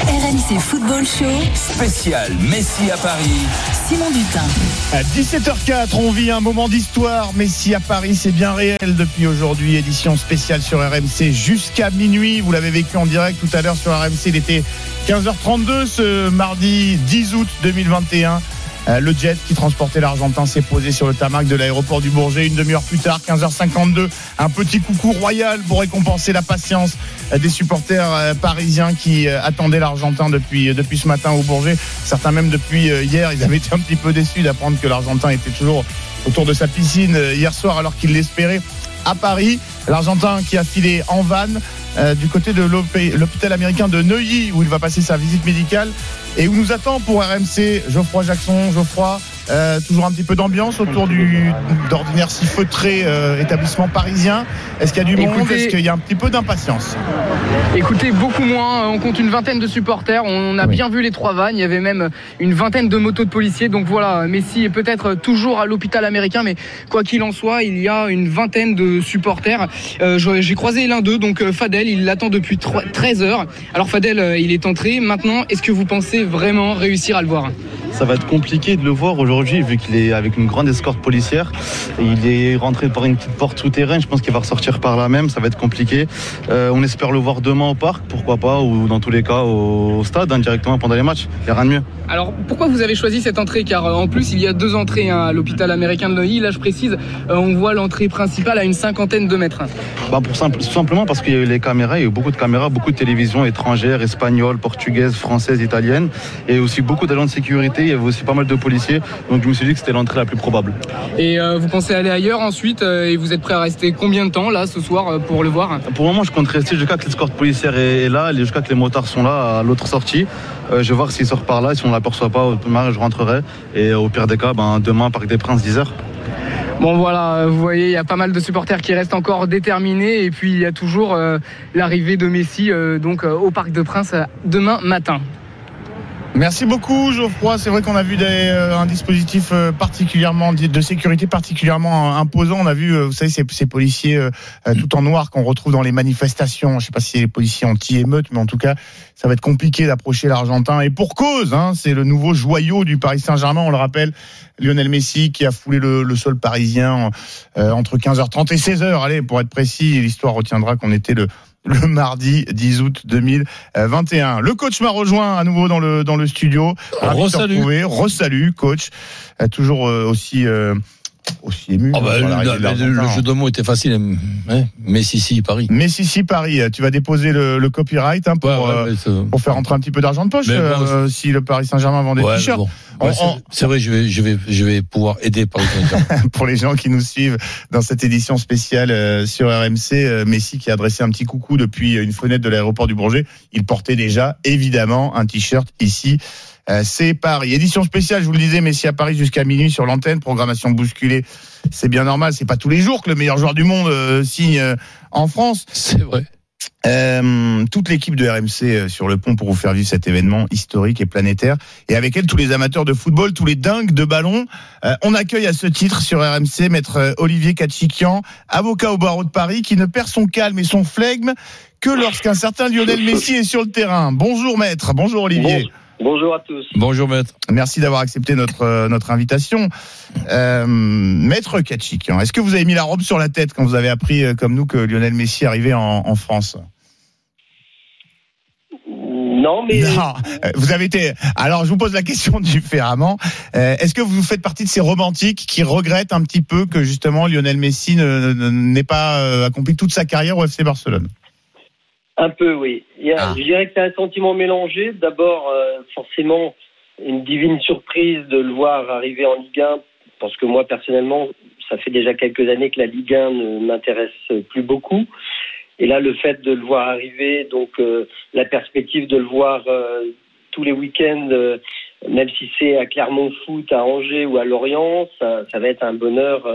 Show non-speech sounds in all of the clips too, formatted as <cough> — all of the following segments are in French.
RMC Football Show. spécial Messi à Paris. Simon Dutin. À 17h04, on vit un moment d'histoire. Messi à Paris, c'est bien réel depuis aujourd'hui. Édition spéciale sur RMC jusqu'à minuit. Vous l'avez vécu en direct tout à l'heure sur RMC. Il était 15h32 ce mardi 10 août 2021. Euh, Le jet qui transportait l'Argentin s'est posé sur le tarmac de l'aéroport du Bourget une demi-heure plus tard, 15h52. Un petit coucou royal pour récompenser la patience euh, des supporters euh, parisiens qui attendaient l'Argentin depuis, depuis ce matin au Bourget. Certains même depuis hier, ils avaient été un petit peu déçus d'apprendre que l'Argentin était toujours autour de sa piscine hier soir alors qu'il l'espérait à Paris. L'Argentin qui a filé en vanne euh, du côté de l'hôp- l'hôpital américain de Neuilly où il va passer sa visite médicale et où nous attend pour RMC Geoffroy Jackson. Geoffroy, euh, toujours un petit peu d'ambiance autour du d'ordinaire si feutré euh, établissement parisien. Est-ce qu'il y a du monde? Est-ce qu'il y a un petit peu d'impatience? Écoutez, beaucoup moins. On compte une vingtaine de supporters. On a Oui. bien vu les trois vannes. Il y avait même une vingtaine de motos de policiers. Donc voilà, Messi est peut-être toujours à l'hôpital américain, mais quoi qu'il en soit, il y a une vingtaine de supporters. Euh, J'ai croisé l'un d'eux, donc Fadel. Il l'attend depuis 3 13 heures. Alors Fadel, il est entré. Maintenant, est-ce que vous pensez vraiment réussir à le voir? Ça va être compliqué de le voir aujourd'hui vu qu'il est avec une grande escorte policière. Il est rentré par une petite porte souterraine. Je pense qu'il va ressortir par là même. Ça va être compliqué. Euh, on espère le voir demain au parc, pourquoi pas, ou dans tous les cas au, au stade hein, directement pendant les matchs. Il n'y a rien de mieux. Alors pourquoi vous avez choisi cette entrée? Car euh, en plus il y a deux entrées hein, à l'hôpital américain de Neuilly. Là je précise, euh, on voit l'entrée principale à une cinquantaine de mètres. Bah, pour simple, simplement parce qu'il y a eu les caméras, il y a eu beaucoup de caméras, beaucoup de télévisions étrangères, espagnoles, portugaises, françaises, italiennes, et aussi beaucoup d'agents de sécurité. Il y avait aussi pas mal de policiers. Donc je me suis dit que c'était l'entrée la plus probable. Et euh, vous pensez aller ailleurs ensuite euh, Et vous êtes prêt à rester combien de temps là ce soir euh, pour le voir? Pour le moment, je compte rester jusqu'à que l'escorte policière est est là, jusqu'à que les motards sont là à l'autre sortie. Euh, je vais voir s'il sort par là. Si on ne l'aperçoit pas, au démarrage, je rentrerai. Et au pire des cas, ben, demain, Parc des Princes, 10h. Bon voilà, vous voyez, il y a pas mal de supporters qui restent encore déterminés et puis il y a toujours euh, l'arrivée de Messi euh, donc euh, au Parc de Princes euh, demain matin. Merci beaucoup Geoffroy. C'est vrai qu'on a vu des, euh, un dispositif euh, particulièrement de sécurité particulièrement euh, imposant. On a vu, euh, vous savez, ces, ces policiers euh, tout en noir qu'on retrouve dans les manifestations. Je ne sais pas si c'est les policiers anti-émeute, mais en tout cas, ça va être compliqué d'approcher l'Argentin. Et pour cause, hein, c'est le nouveau joyau du Paris Saint-Germain. On le rappelle, Lionel Messi qui a foulé le, le sol parisien euh, entre 15h30 et 16h. Allez, pour être précis, l'histoire retiendra qu'on était le le mardi 10 août 2021. Le coach m'a rejoint à nouveau dans le dans le studio. Ravi Re-salut. Re-salut, coach. Euh, toujours euh, aussi euh, aussi ému. Ah bah, hein, le, jeu de mots était facile. Hein Messi, si, Paris. Mais si Paris, tu vas déposer le, le copyright hein, pour Ouais, ouais, euh, pour faire rentrer un petit peu d'argent de poche euh, si le Paris Saint-Germain vend des ouais, t-shirts. bon. On- Ouais, c'est- on- C'est vrai, je vais, je vais, je vais pouvoir aider Paris Saint-Germain. <laughs> pour les gens qui nous suivent dans cette édition spéciale euh, sur RMC, euh, Messi qui a adressé un petit coucou depuis une fenêtre de l'aéroport du Bourget. Il portait déjà évidemment un t-shirt ici. Euh, c'est Paris. Édition spéciale, je vous le disais, Messi à Paris jusqu'à minuit sur l'antenne, programmation bousculée. C'est bien normal, c'est pas tous les jours que le meilleur joueur du monde euh, signe euh, en France. c'est vrai. Euh, toute l'équipe de RMC euh, sur le pont pour vous faire vivre cet événement historique et planétaire. Et avec elle, tous les amateurs de football, tous les dingues de ballon. Euh, on accueille à ce titre sur RMC maître Olivier Kachikian, avocat au barreau de Paris, qui ne perd son calme et son flegme que lorsqu'un certain Lionel Messi est sur le terrain. Bonjour maître, bonjour Olivier. Bonjour à tous. Bonjour, maître. Merci d'avoir accepté notre euh, notre invitation. Euh, maître Kachikian, est-ce que vous avez mis la robe sur la tête quand vous avez appris, euh, comme nous, que Lionel Messi arrivait en, en France? Non, mais Non, vous avez été. Alors, je vous pose la question <laughs> différemment. Euh, Est-ce que vous faites partie de ces romantiques qui regrettent un petit peu que justement Lionel Messi ne- ne- n'ait pas accompli toute sa carrière au FC Barcelone? Un peu, oui. Il y a- Ah. Je dirais que c'est un sentiment mélangé. D'abord, euh, forcément, une divine surprise de le voir arriver en Ligue 1, parce que moi, personnellement, ça fait déjà quelques années que la Ligue 1 ne m'intéresse plus beaucoup. Et là, le fait de le voir arriver, donc euh, la perspective de le voir euh, tous les week-ends, même si c'est à Clermont Foot, à Angers ou à Lorient, ça, ça va être un bonheur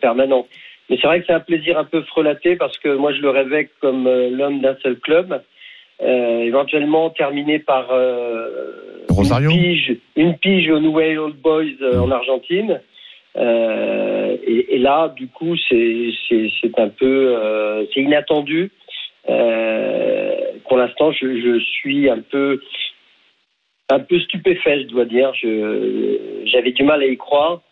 permanent. Mais c'est vrai que c'est un plaisir un peu frelaté parce que moi, je le rêvais comme euh, l'homme d'un seul club. Euh, éventuellement terminé par euh, Rosario une pige, une pige au New Way Old Boys euh, en Argentine. Euh, et, et là, du coup, c'est c'est c'est un peu euh, c'est inattendu. Euh, pour l'instant, je, je suis un peu un peu stupéfait, je dois dire. Je j'avais du mal à y croire.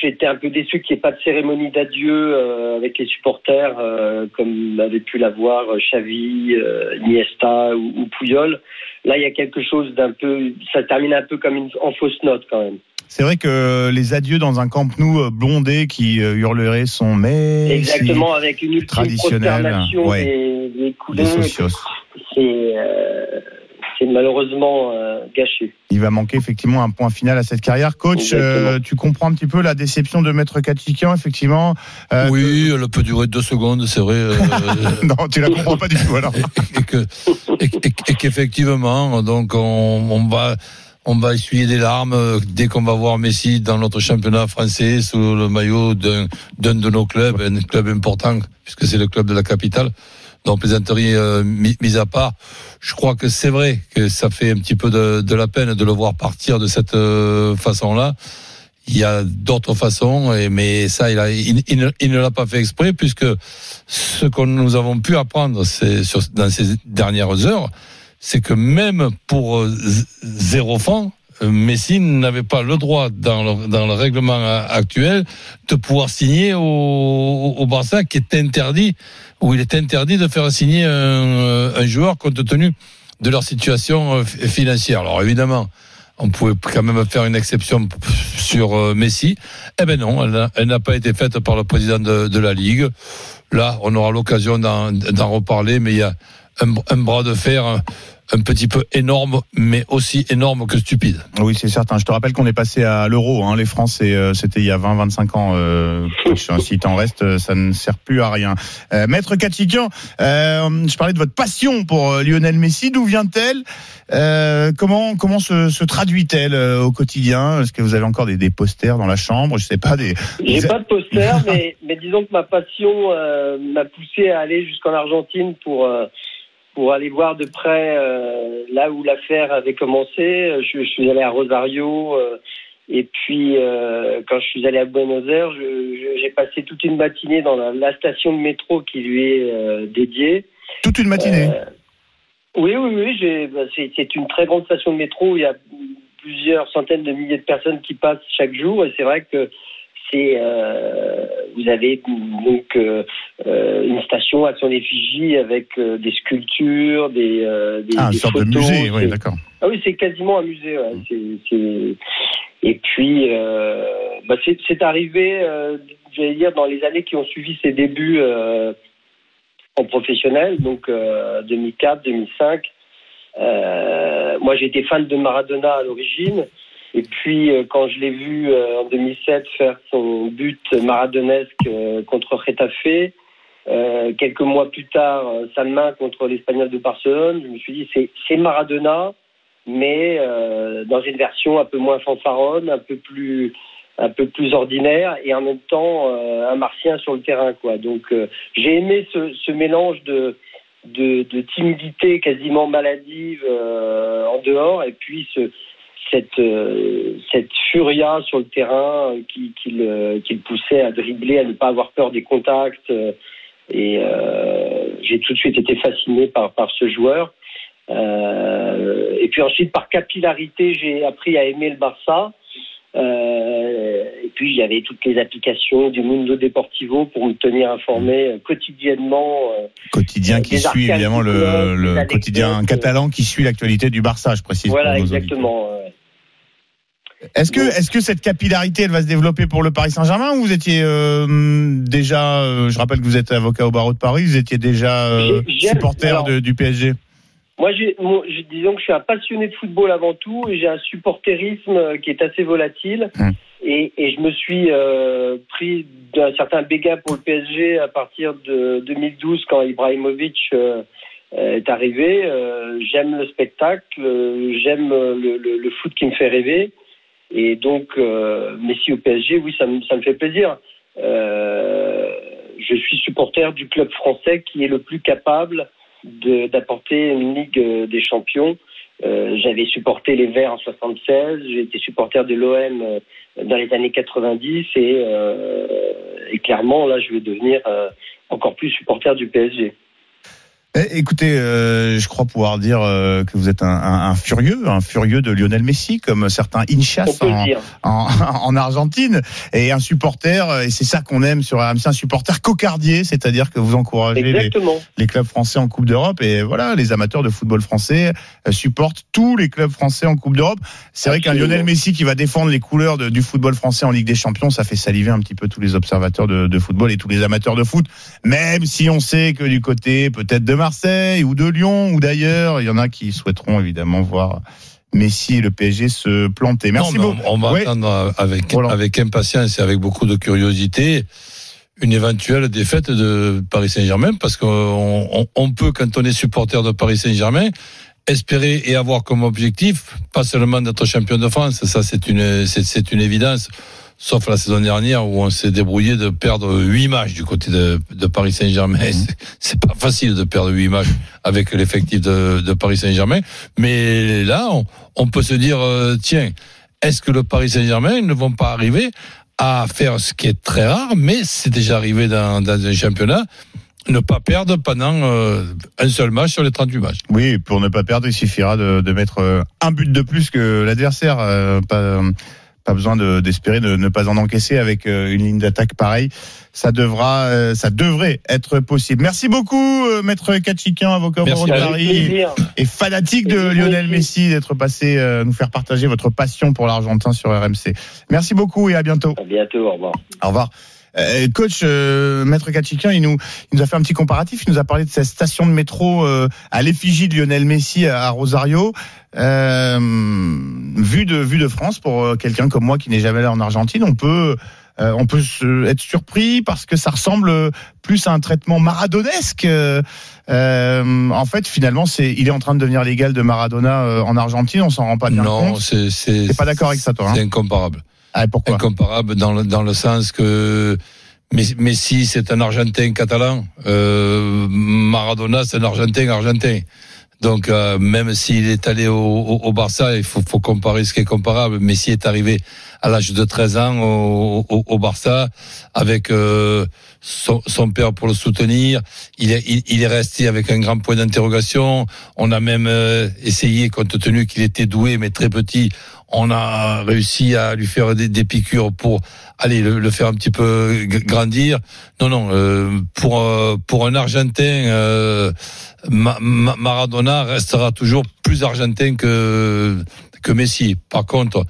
J'étais un peu déçu qu'il n'y ait pas de cérémonie d'adieu euh, avec les supporters, euh, comme avait pu l'avoir Xavi, euh, Iniesta ou, ou Puyol. Là, il y a quelque chose d'un peu, ça termine un peu comme une, en fausse note quand même. C'est vrai que les adieux dans un Camp Nou euh, blondé qui euh, hurlerait son mais Exactement, avec une ultime traditionnel, prosternation ouais. des, des coulées. des socios. C'est euh, c'est malheureusement euh, gâché. Il va manquer effectivement un point final à cette carrière. Coach, euh, tu comprends un petit peu la déception de Maître Katikian, effectivement. Euh, Oui, elle peut durer deux secondes, c'est vrai. euh, <laughs> non, tu la comprends pas du tout alors. <laughs> et que et, et- et qu'effectivement donc on, on va on va essuyer des larmes dès qu'on va voir Messi dans notre championnat français sous le maillot d'un d'un de nos clubs, un club important puisque c'est le club de la capitale. Donc plaisanterie euh, mi- mise à part, je crois que c'est vrai que ça fait un petit peu de, de la peine de le voir partir de cette euh, façon-là. Il y a d'autres façons, et, mais ça, il, a, il, il ne, l'a pas fait exprès, puisque ce que nous avons pu apprendre sur, dans ces dernières heures, c'est que même pour euh, zéro franc, euh, Messi n'avait pas le droit, dans le, dans le règlement euh, actuel, de pouvoir signer au, au Barça, qui est interdit, où il est interdit de faire signer un, euh, joueur compte tenu de leur situation euh, financière. Alors évidemment, on pouvait quand même faire une exception sur euh, Messi. Eh ben non, elle n'a- pas été faite par le président de, la Ligue. Là, on aura l'occasion d'en reparler, mais il y a un bras de fer un, petit peu énorme, mais aussi énorme que stupide. Oui, c'est certain. Je te rappelle qu'on est passé à l'euro. Hein. Les francs, c'est, euh, c'était il y a 20-25 ans. Euh, coach. si t'en restes, euh, ça ne sert plus à rien. Euh, Maître Katikian, euh, je parlais de votre passion pour Lionel Messi. D'où vient-elle? Euh, Comment comment se, se traduit-elle euh, au quotidien? Est-ce que vous avez encore des, des posters dans la chambre? Je sais pas des. J'ai des- pas de poster, <laughs> mais, mais disons que ma passion euh, m'a poussé à aller jusqu'en Argentine pour euh, pour aller voir de près euh, là où l'affaire avait commencé. Je, je suis allé à Rosario. euh, et puis, euh, quand je suis allé à Buenos Aires, j'ai passé toute une matinée dans la, la station de métro qui lui est dédiée. Toute une matinée. Oui, oui, oui. bah, C'est c'est une très grande station de métro où il y a plusieurs centaines de milliers de personnes qui passent chaque jour. Et c'est vrai que c'est euh, vous avez donc euh, euh, une station à son effigie avec euh, des sculptures, des, des, ah, une des sorte photos. de musée. Oui, d'accord. ah oui, c'est quasiment un musée. Ouais. Et puis, bah c'est, arrivé, j'allais dire, dans les années qui ont suivi ses débuts en professionnel, donc euh, 2004, 2005. Euh, moi, j'étais fan de Maradona à l'origine. Et puis, euh, quand je l'ai vu euh, en 2007 faire son but maradonesque euh, contre Retafe, quelques mois plus tard, sa main contre l'Espagnol de Barcelone, je me suis dit, c'est, c'est Maradona, mais dans une version un peu moins fanfaronne, un peu plus un peu plus ordinaire et en même temps un martien sur le terrain quoi. Donc j'ai aimé ce, mélange de, de de timidité quasiment maladive en dehors et puis ce cette euh, cette furia sur le terrain euh, qui qui le, qui le poussait à dribbler, à ne pas avoir peur des contacts euh, et euh, j'ai tout de suite été fasciné par par ce joueur. Euh, et puis ensuite, par capillarité, j'ai appris à aimer le Barça. Et puis, il y avait toutes les applications du Mundo Deportivo pour me tenir informé euh, quotidiennement. euh, Quotidien Euh, qui suit évidemment le, quotidien catalan qui suit l'actualité du Barça, je précise. voilà, exactement. Est-ce que, est-ce que cette capillarité, elle va se développer pour le Paris Saint-Germain ou vous étiez euh, déjà, euh, je rappelle que vous êtes avocat au barreau de Paris, vous étiez déjà euh, supporter alors- de- du PSG Moi, disons que je suis un passionné de football avant tout et j'ai un supporterisme qui est assez volatile. Hum. Et, et je me suis euh, pris d'un certain béguin pour le PSG à partir de 2012 quand Ibrahimovic euh, est arrivé. Euh, j'aime le spectacle, euh, j'aime le, le, le, foot qui me fait rêver. Et donc, euh, Messi au PSG, oui, ça me, ça me fait plaisir. Euh, je suis supporter du club français qui est le plus capable d'apporter une Ligue des Champions. Euh, J'avais supporté les Verts en 76, j'ai été supporter de l'OM euh, dans les années 90 et, euh, et, clairement là je vais devenir euh, encore plus supporter du PSG. Eh, écoutez, euh, je crois pouvoir dire euh, que vous êtes un, un, un, furieux, un furieux de Lionel Messi, comme certains hinchas en, en, <laughs> en, Argentine, et un supporter, et c'est ça qu'on aime sur RMC, un supporter cocardier, c'est-à-dire que vous encouragez les, les, clubs français en Coupe d'Europe, et voilà, les amateurs de football français euh, supportent tous les clubs français en Coupe d'Europe. C'est vrai qu'un Lionel Messi qui va défendre les couleurs de, du football français en Ligue des Champions, ça fait saliver un petit peu tous les observateurs de, de football et tous les amateurs de foot, même si on sait que du côté peut-être de Marseille ou de Lyon ou d'ailleurs. Il y en a qui souhaiteront évidemment voir Messi et le PSG se planter. Merci non, beaucoup. On va ouais. attendre avec, voilà. avec impatience et avec beaucoup de curiosité une éventuelle défaite de Paris Saint-Germain parce qu'on on, on peut, quand on est supporter de Paris Saint-Germain, espérer et avoir comme objectif, pas seulement d'être champion de France, ça c'est une, c'est une évidence sauf la saison dernière où on s'est débrouillé de perdre huit matchs du côté de, de Paris Saint-Germain. Mmh. C'est pas facile de perdre huit matchs avec l'effectif de, de, Paris Saint-Germain, mais là, on, on, peut se dire, euh, tiens, est-ce que le Paris Saint-Germain ne vont pas arriver à faire ce qui est très rare, mais c'est déjà arrivé dans, dans un championnat, ne pas perdre pendant euh, un seul match sur les 38 matchs? Oui, pour ne pas perdre, il suffira de, de mettre euh, un but de plus que l'adversaire. Euh, pas, pas besoin d'espérer de, de, ne pas en encaisser avec euh, une ligne d'attaque pareille. Ça devra, euh, ça devrait être possible. Merci beaucoup, euh, maître Kachikin, avocat de Paris et fanatique de Lionel Messi, d'être passé nous faire partager votre passion pour l'Argentin sur RMC. Merci beaucoup et à bientôt. À bientôt, au revoir. Au revoir. Euh, coach euh, Maître Kachikin, il nous, il nous a fait un petit comparatif. Il nous a parlé de cette station de métro euh, à l'effigie de Lionel Messi à, à Rosario. vue de vue de France pour quelqu'un comme moi qui n'est jamais allé en Argentine, on peut on peut se, être surpris parce que ça ressemble plus à un traitement maradonesque. en fait, finalement, c'est il est en train de devenir légal de Maradona en Argentine. On s'en rend pas bien non, compte. Non, c'est c'est pas d'accord avec ça, toi. C'est hein incomparable. Ah, Incomparable dans le, dans le sens que Messi, c'est un Argentin catalan. Euh, Maradona, c'est un Argentin argentin. Donc, euh, même s'il est allé au, au, au Barça, il faut, faut, comparer ce qui est comparable. Messi est arrivé à l'âge de 13 ans au, au Barça avec euh, son, son, père pour le soutenir. Il est, il, est resté avec un grand point d'interrogation. On a même euh, essayé, compte tenu qu'il était doué, mais très petit, on a réussi à lui faire des, des piqûres pour aller le, le, faire un petit peu grandir. Non, non, euh, pour euh, pour un Argentin, euh, Ma, Ma, Maradona restera toujours plus argentin que que Messi. Par contre,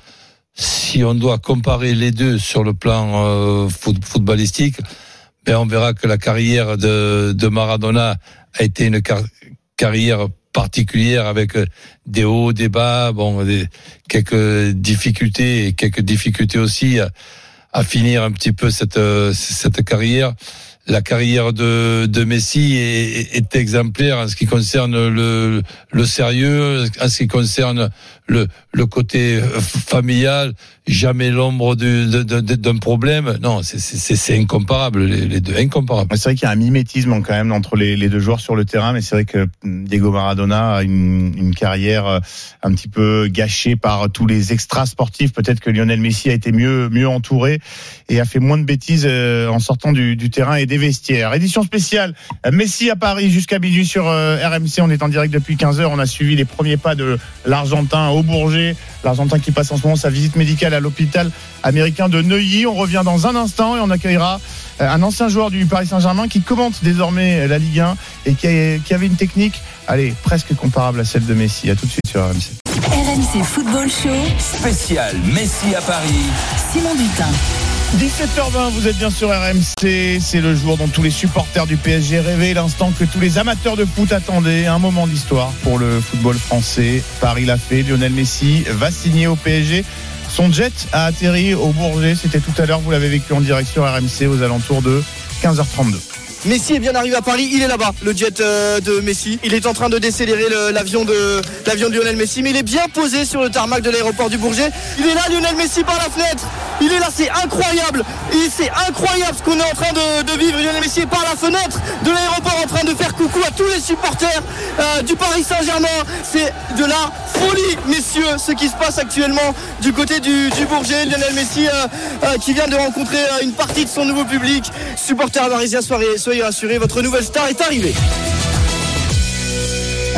si on doit comparer les deux sur le plan euh, foot, footballistique, ben on verra que la carrière de, de Maradona a été une car carrière particulière avec euh, des hauts, des bas, bon, des, quelques difficultés et quelques difficultés aussi à, à finir un petit peu cette euh, cette carrière. La carrière de, de Messi est, est, exemplaire en ce qui concerne le, le sérieux, en ce qui concerne le, le côté familial, jamais l'ombre d'un problème. Non, c'est incomparable, les, deux, incomparable. C'est vrai qu'il y a un mimétisme quand même entre les, les, deux joueurs sur le terrain, mais c'est vrai que Diego Maradona a une, une, carrière euh, un petit peu gâchée par tous les extras sportifs. Peut-être que Lionel Messi a été mieux, mieux entouré et a fait moins de bêtises euh, en sortant du, du terrain et des vestiaires. Édition spéciale, Messi à Paris jusqu'à minuit sur euh, RMC. On est en direct depuis 15 heures. On a suivi les premiers pas de l'Argentin au Bourget. L'Argentin qui passe en ce moment sa visite médicale à l'hôpital américain de Neuilly. On revient dans un instant et on accueillera un ancien joueur du Paris Saint-Germain qui commente désormais la Ligue 1 et qui, a, qui, avait une technique, allez, presque comparable à celle de Messi. À tout de suite sur RMC. RMC Football Show. Spécial Messi à Paris. Simon Dutin. 17h20, vous êtes bien sur RMC. C'est le jour dont tous les supporters du PSG rêvaient, l'instant que tous les amateurs de foot attendaient. Un moment d'histoire pour le football français. Paris l'a fait. Lionel Messi va signer au PSG Son jet a atterri au Bourget. C'était tout à l'heure. Vous l'avez vécu en direct sur RMC aux alentours de 15h32. Messi est bien arrivé à Paris, il est là-bas, le jet euh, de Messi. Il est en train de décélérer l'avion de l'avion de Lionel Messi, mais il est bien posé sur le tarmac de l'aéroport du Bourget. Il est là, Lionel Messi par la fenêtre. Il est là, c'est incroyable. Et c'est incroyable ce qu'on est en train de, vivre. Lionel Messi est par la fenêtre de l'aéroport en train de faire coucou à tous les supporters euh, du Paris Saint-Germain. C'est de la folie, messieurs, ce qui se passe actuellement du côté du, Bourget. Lionel Messi euh, qui vient de rencontrer une partie de son nouveau public. Supporters parisiens, soyez, soyez votre nouvelle star est arrivée.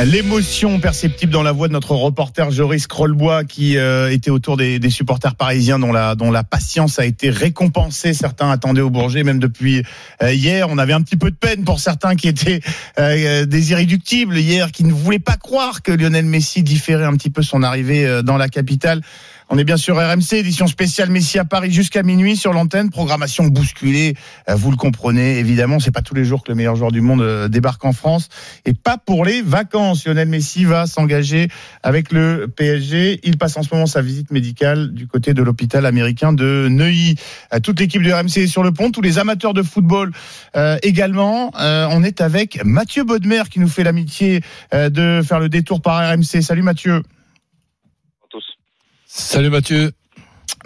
L'émotion perceptible dans la voix de notre reporter Joris Krollbois qui euh, était autour des, supporters parisiens dont la, patience a été récompensée. Certains attendaient au Bourget même depuis euh, hier. On avait un petit peu de peine pour certains qui étaient euh, des irréductibles hier, qui ne voulaient pas croire que Lionel Messi différait un petit peu son arrivée dans la capitale. On est bien sûr RMC, édition spéciale Messi à Paris jusqu'à minuit sur l'antenne. Programmation bousculée, euh, vous le comprenez évidemment. C'est pas tous les jours que le meilleur joueur du monde euh, débarque en France et pas pour les vacances. Lionel Messi va s'engager avec le PSG. Il passe en ce moment sa visite médicale du côté de l'hôpital américain de Neuilly. Euh, Toute l'équipe du RMC est sur le pont, tous les amateurs de football euh, également. Euh, on est avec Mathieu Bodmer qui nous fait l'amitié euh, de faire le détour par RMC. Salut Mathieu. Salut Mathieu.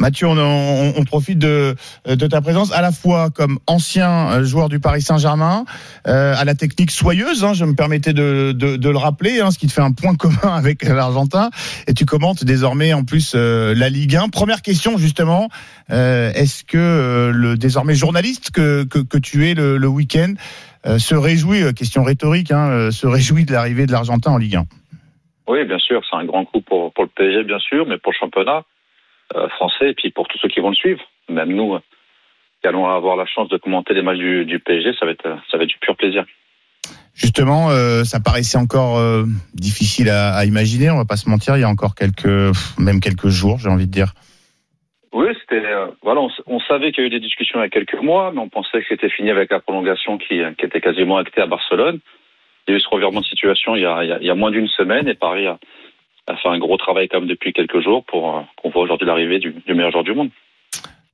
Mathieu, on, on- on profite de, de ta présence à la fois comme ancien euh, joueur du Paris Saint-Germain, euh, à la technique soyeuse, hein, je me permettais de, de- de le rappeler, hein, ce qui te fait un point <laughs> commun avec l'Argentin, et tu commentes désormais en plus euh, la Ligue 1. Première question justement, euh, est-ce que euh, le désormais journaliste que, que, que tu es le, le week-end euh, se réjouit, euh, question rhétorique, hein, euh, se réjouit de l'arrivée de l'Argentin en Ligue 1 Oui, bien sûr, c'est un grand coup pour, pour le PSG, bien sûr, mais pour le championnat euh, français et puis pour tous ceux qui vont le suivre. Même nous, euh, qui allons avoir la chance de commenter les matchs du, du PSG, ça va être, ça va être du pur plaisir. Justement, euh, ça paraissait encore euh, difficile à, à imaginer. On va pas se mentir, il y a encore quelques, même quelques jours, j'ai envie de dire. Oui, c'était euh, voilà, on savait qu'il y a eu des discussions il y a quelques mois, mais on pensait que c'était fini avec la prolongation qui, qui était quasiment actée à Barcelone. Il y a eu ce revirement de situation il y a, moins d'une semaine et Paris a, fait un gros travail quand même depuis quelques jours pour euh, qu'on voit aujourd'hui l'arrivée du, meilleur joueur du monde.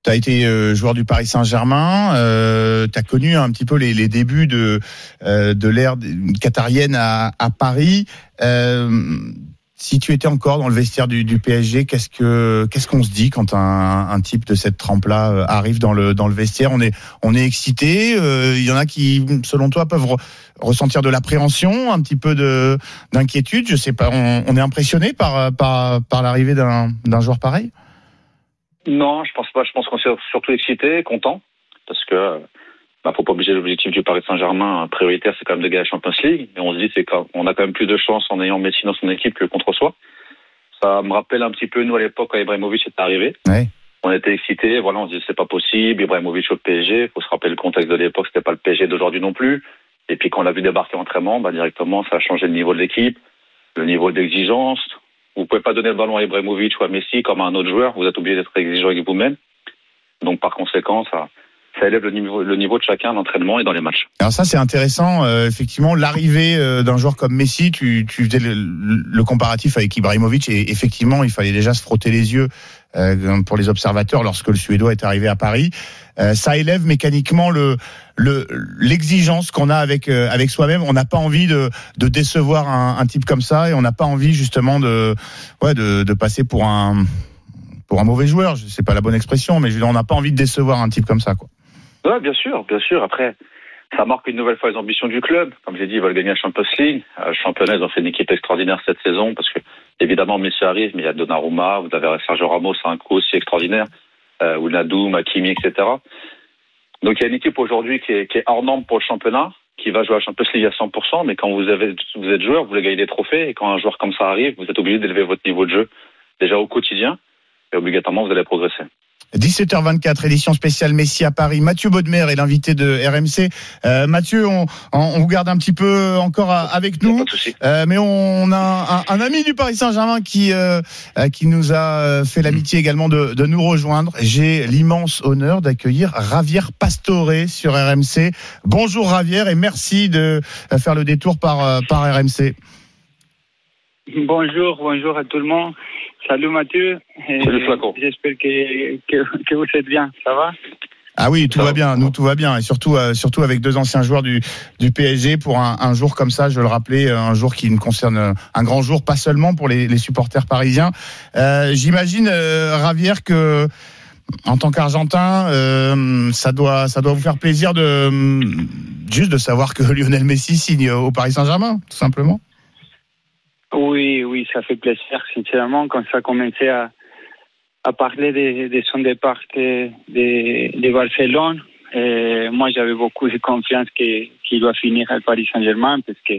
Tu as été euh, joueur du Paris Saint-Germain, euh, tu as connu un petit peu les, débuts de, euh, de l'ère qatarienne à Paris. Si tu étais encore dans le vestiaire du, du PSG, qu'est-ce que qu'est-ce qu'on se dit quand un, un type de cette trempe-là euh, arrive dans le dans le vestiaire? On est on est excité. euh, Il y en a qui, selon toi, peuvent re- ressentir de l'appréhension, un petit peu de d'inquiétude. Je sais pas. On, on est impressionné par par par l'arrivée d'un d'un joueur pareil? Non, je pense pas. Je pense qu'on est surtout excité, content, parce que bah, faut pas obliger l'objectif du Paris Saint-Germain euh, prioritaire, c'est quand même de gagner la Champions League. Et on se dit c'est qu'on a quand même plus de chance en ayant Messi dans son équipe que contre soi. Ça me rappelle un petit peu nous à l'époque quand Ibrahimovic est arrivé. On était excités, voilà, on se dit c'est pas possible. Ibrahimovic au PSG, faut se rappeler le contexte de l'époque, c'était pas le PSG d'aujourd'hui non plus. Et puis quand on l'a vu débarquer en entraînement, bah, directement ça a changé le niveau de l'équipe, le niveau d'exigence. Vous pouvez pas donner le ballon à Ibrahimovic ou à Messi comme à un autre joueur. Vous êtes obligé d'être exigeant avec vous-même. Donc par conséquent, ça, ça élève le niveau, le niveau de chacun l'entraînement et dans les matchs. Alors ça c'est intéressant, euh, effectivement l'arrivée euh, d'un joueur comme Messi, tu, tu faisais le, le comparatif avec Ibrahimovic et effectivement il fallait déjà se frotter les yeux euh, pour les observateurs lorsque le Suédois est arrivé à Paris. Euh, ça élève mécaniquement le le- l'exigence qu'on a avec euh, avec soi-même. On n'a pas envie de, de décevoir un, un type comme ça et on n'a pas envie justement de ouais de, de passer pour un pour un mauvais joueur. C'est pas la bonne expression, mais on n'a pas envie de décevoir un type comme ça quoi. Ouais, bien sûr, bien sûr. Après, ça marque une nouvelle fois les ambitions du club. Comme j'ai dit, ils veulent gagner la Champions League. Euh, Le championnat, ils ont fait une équipe extraordinaire cette saison parce que, évidemment, Messi arrive, mais il y a Donnarumma, vous avez Sergio Ramos, un coup aussi extraordinaire, euh, Ounadoum, Hakimi, etc. Donc il y a une équipe aujourd'hui qui est, qui est hors norme pour le championnat, qui va jouer à la Champions League à 100%, mais quand vous, avez, vous êtes joueur, vous voulez gagner des trophées, et quand un joueur comme ça arrive, vous êtes obligé d'élever votre niveau de jeu, déjà au quotidien, et obligatoirement, vous allez progresser. 17h24, édition spéciale Messi à Paris. Mathieu Baudemer est l'invité de RMC. Euh, Mathieu, on, on vous garde un petit peu encore à- avec nous, Euh, mais on a un, un ami du Paris Saint-Germain qui euh, euh, qui nous a euh, fait l'amitié également de, de nous rejoindre. J'ai l'immense honneur d'accueillir Javier Pastore sur RMC. Bonjour Javier et merci de euh, faire le détour par par RMC. Bonjour, bonjour à tout le monde. Salut Mathieu. Et Salut, Flaco. J'espère que, que, que vous êtes bien. Ça va? Ah oui, tout va bien. Nous, tout va bien. Et surtout, euh, surtout avec deux anciens joueurs du, du PSG pour un, un jour comme ça, je le rappelais, un jour qui nous concerne euh, un grand jour, pas seulement pour les, les supporters parisiens. Euh, J'imagine, euh, Ravière, que en tant qu'Argentin, euh, ça doit, ça doit vous faire plaisir de juste de savoir que <laughs> Lionel Messi signe au Paris Saint-Germain, tout simplement. Oui, oui, ça fait plaisir, sincèrement, quand ça a commencé à, parler de, son départ de, Barcelone. Moi, j'avais beaucoup de confiance qu'il va finir à Paris Saint-Germain parce que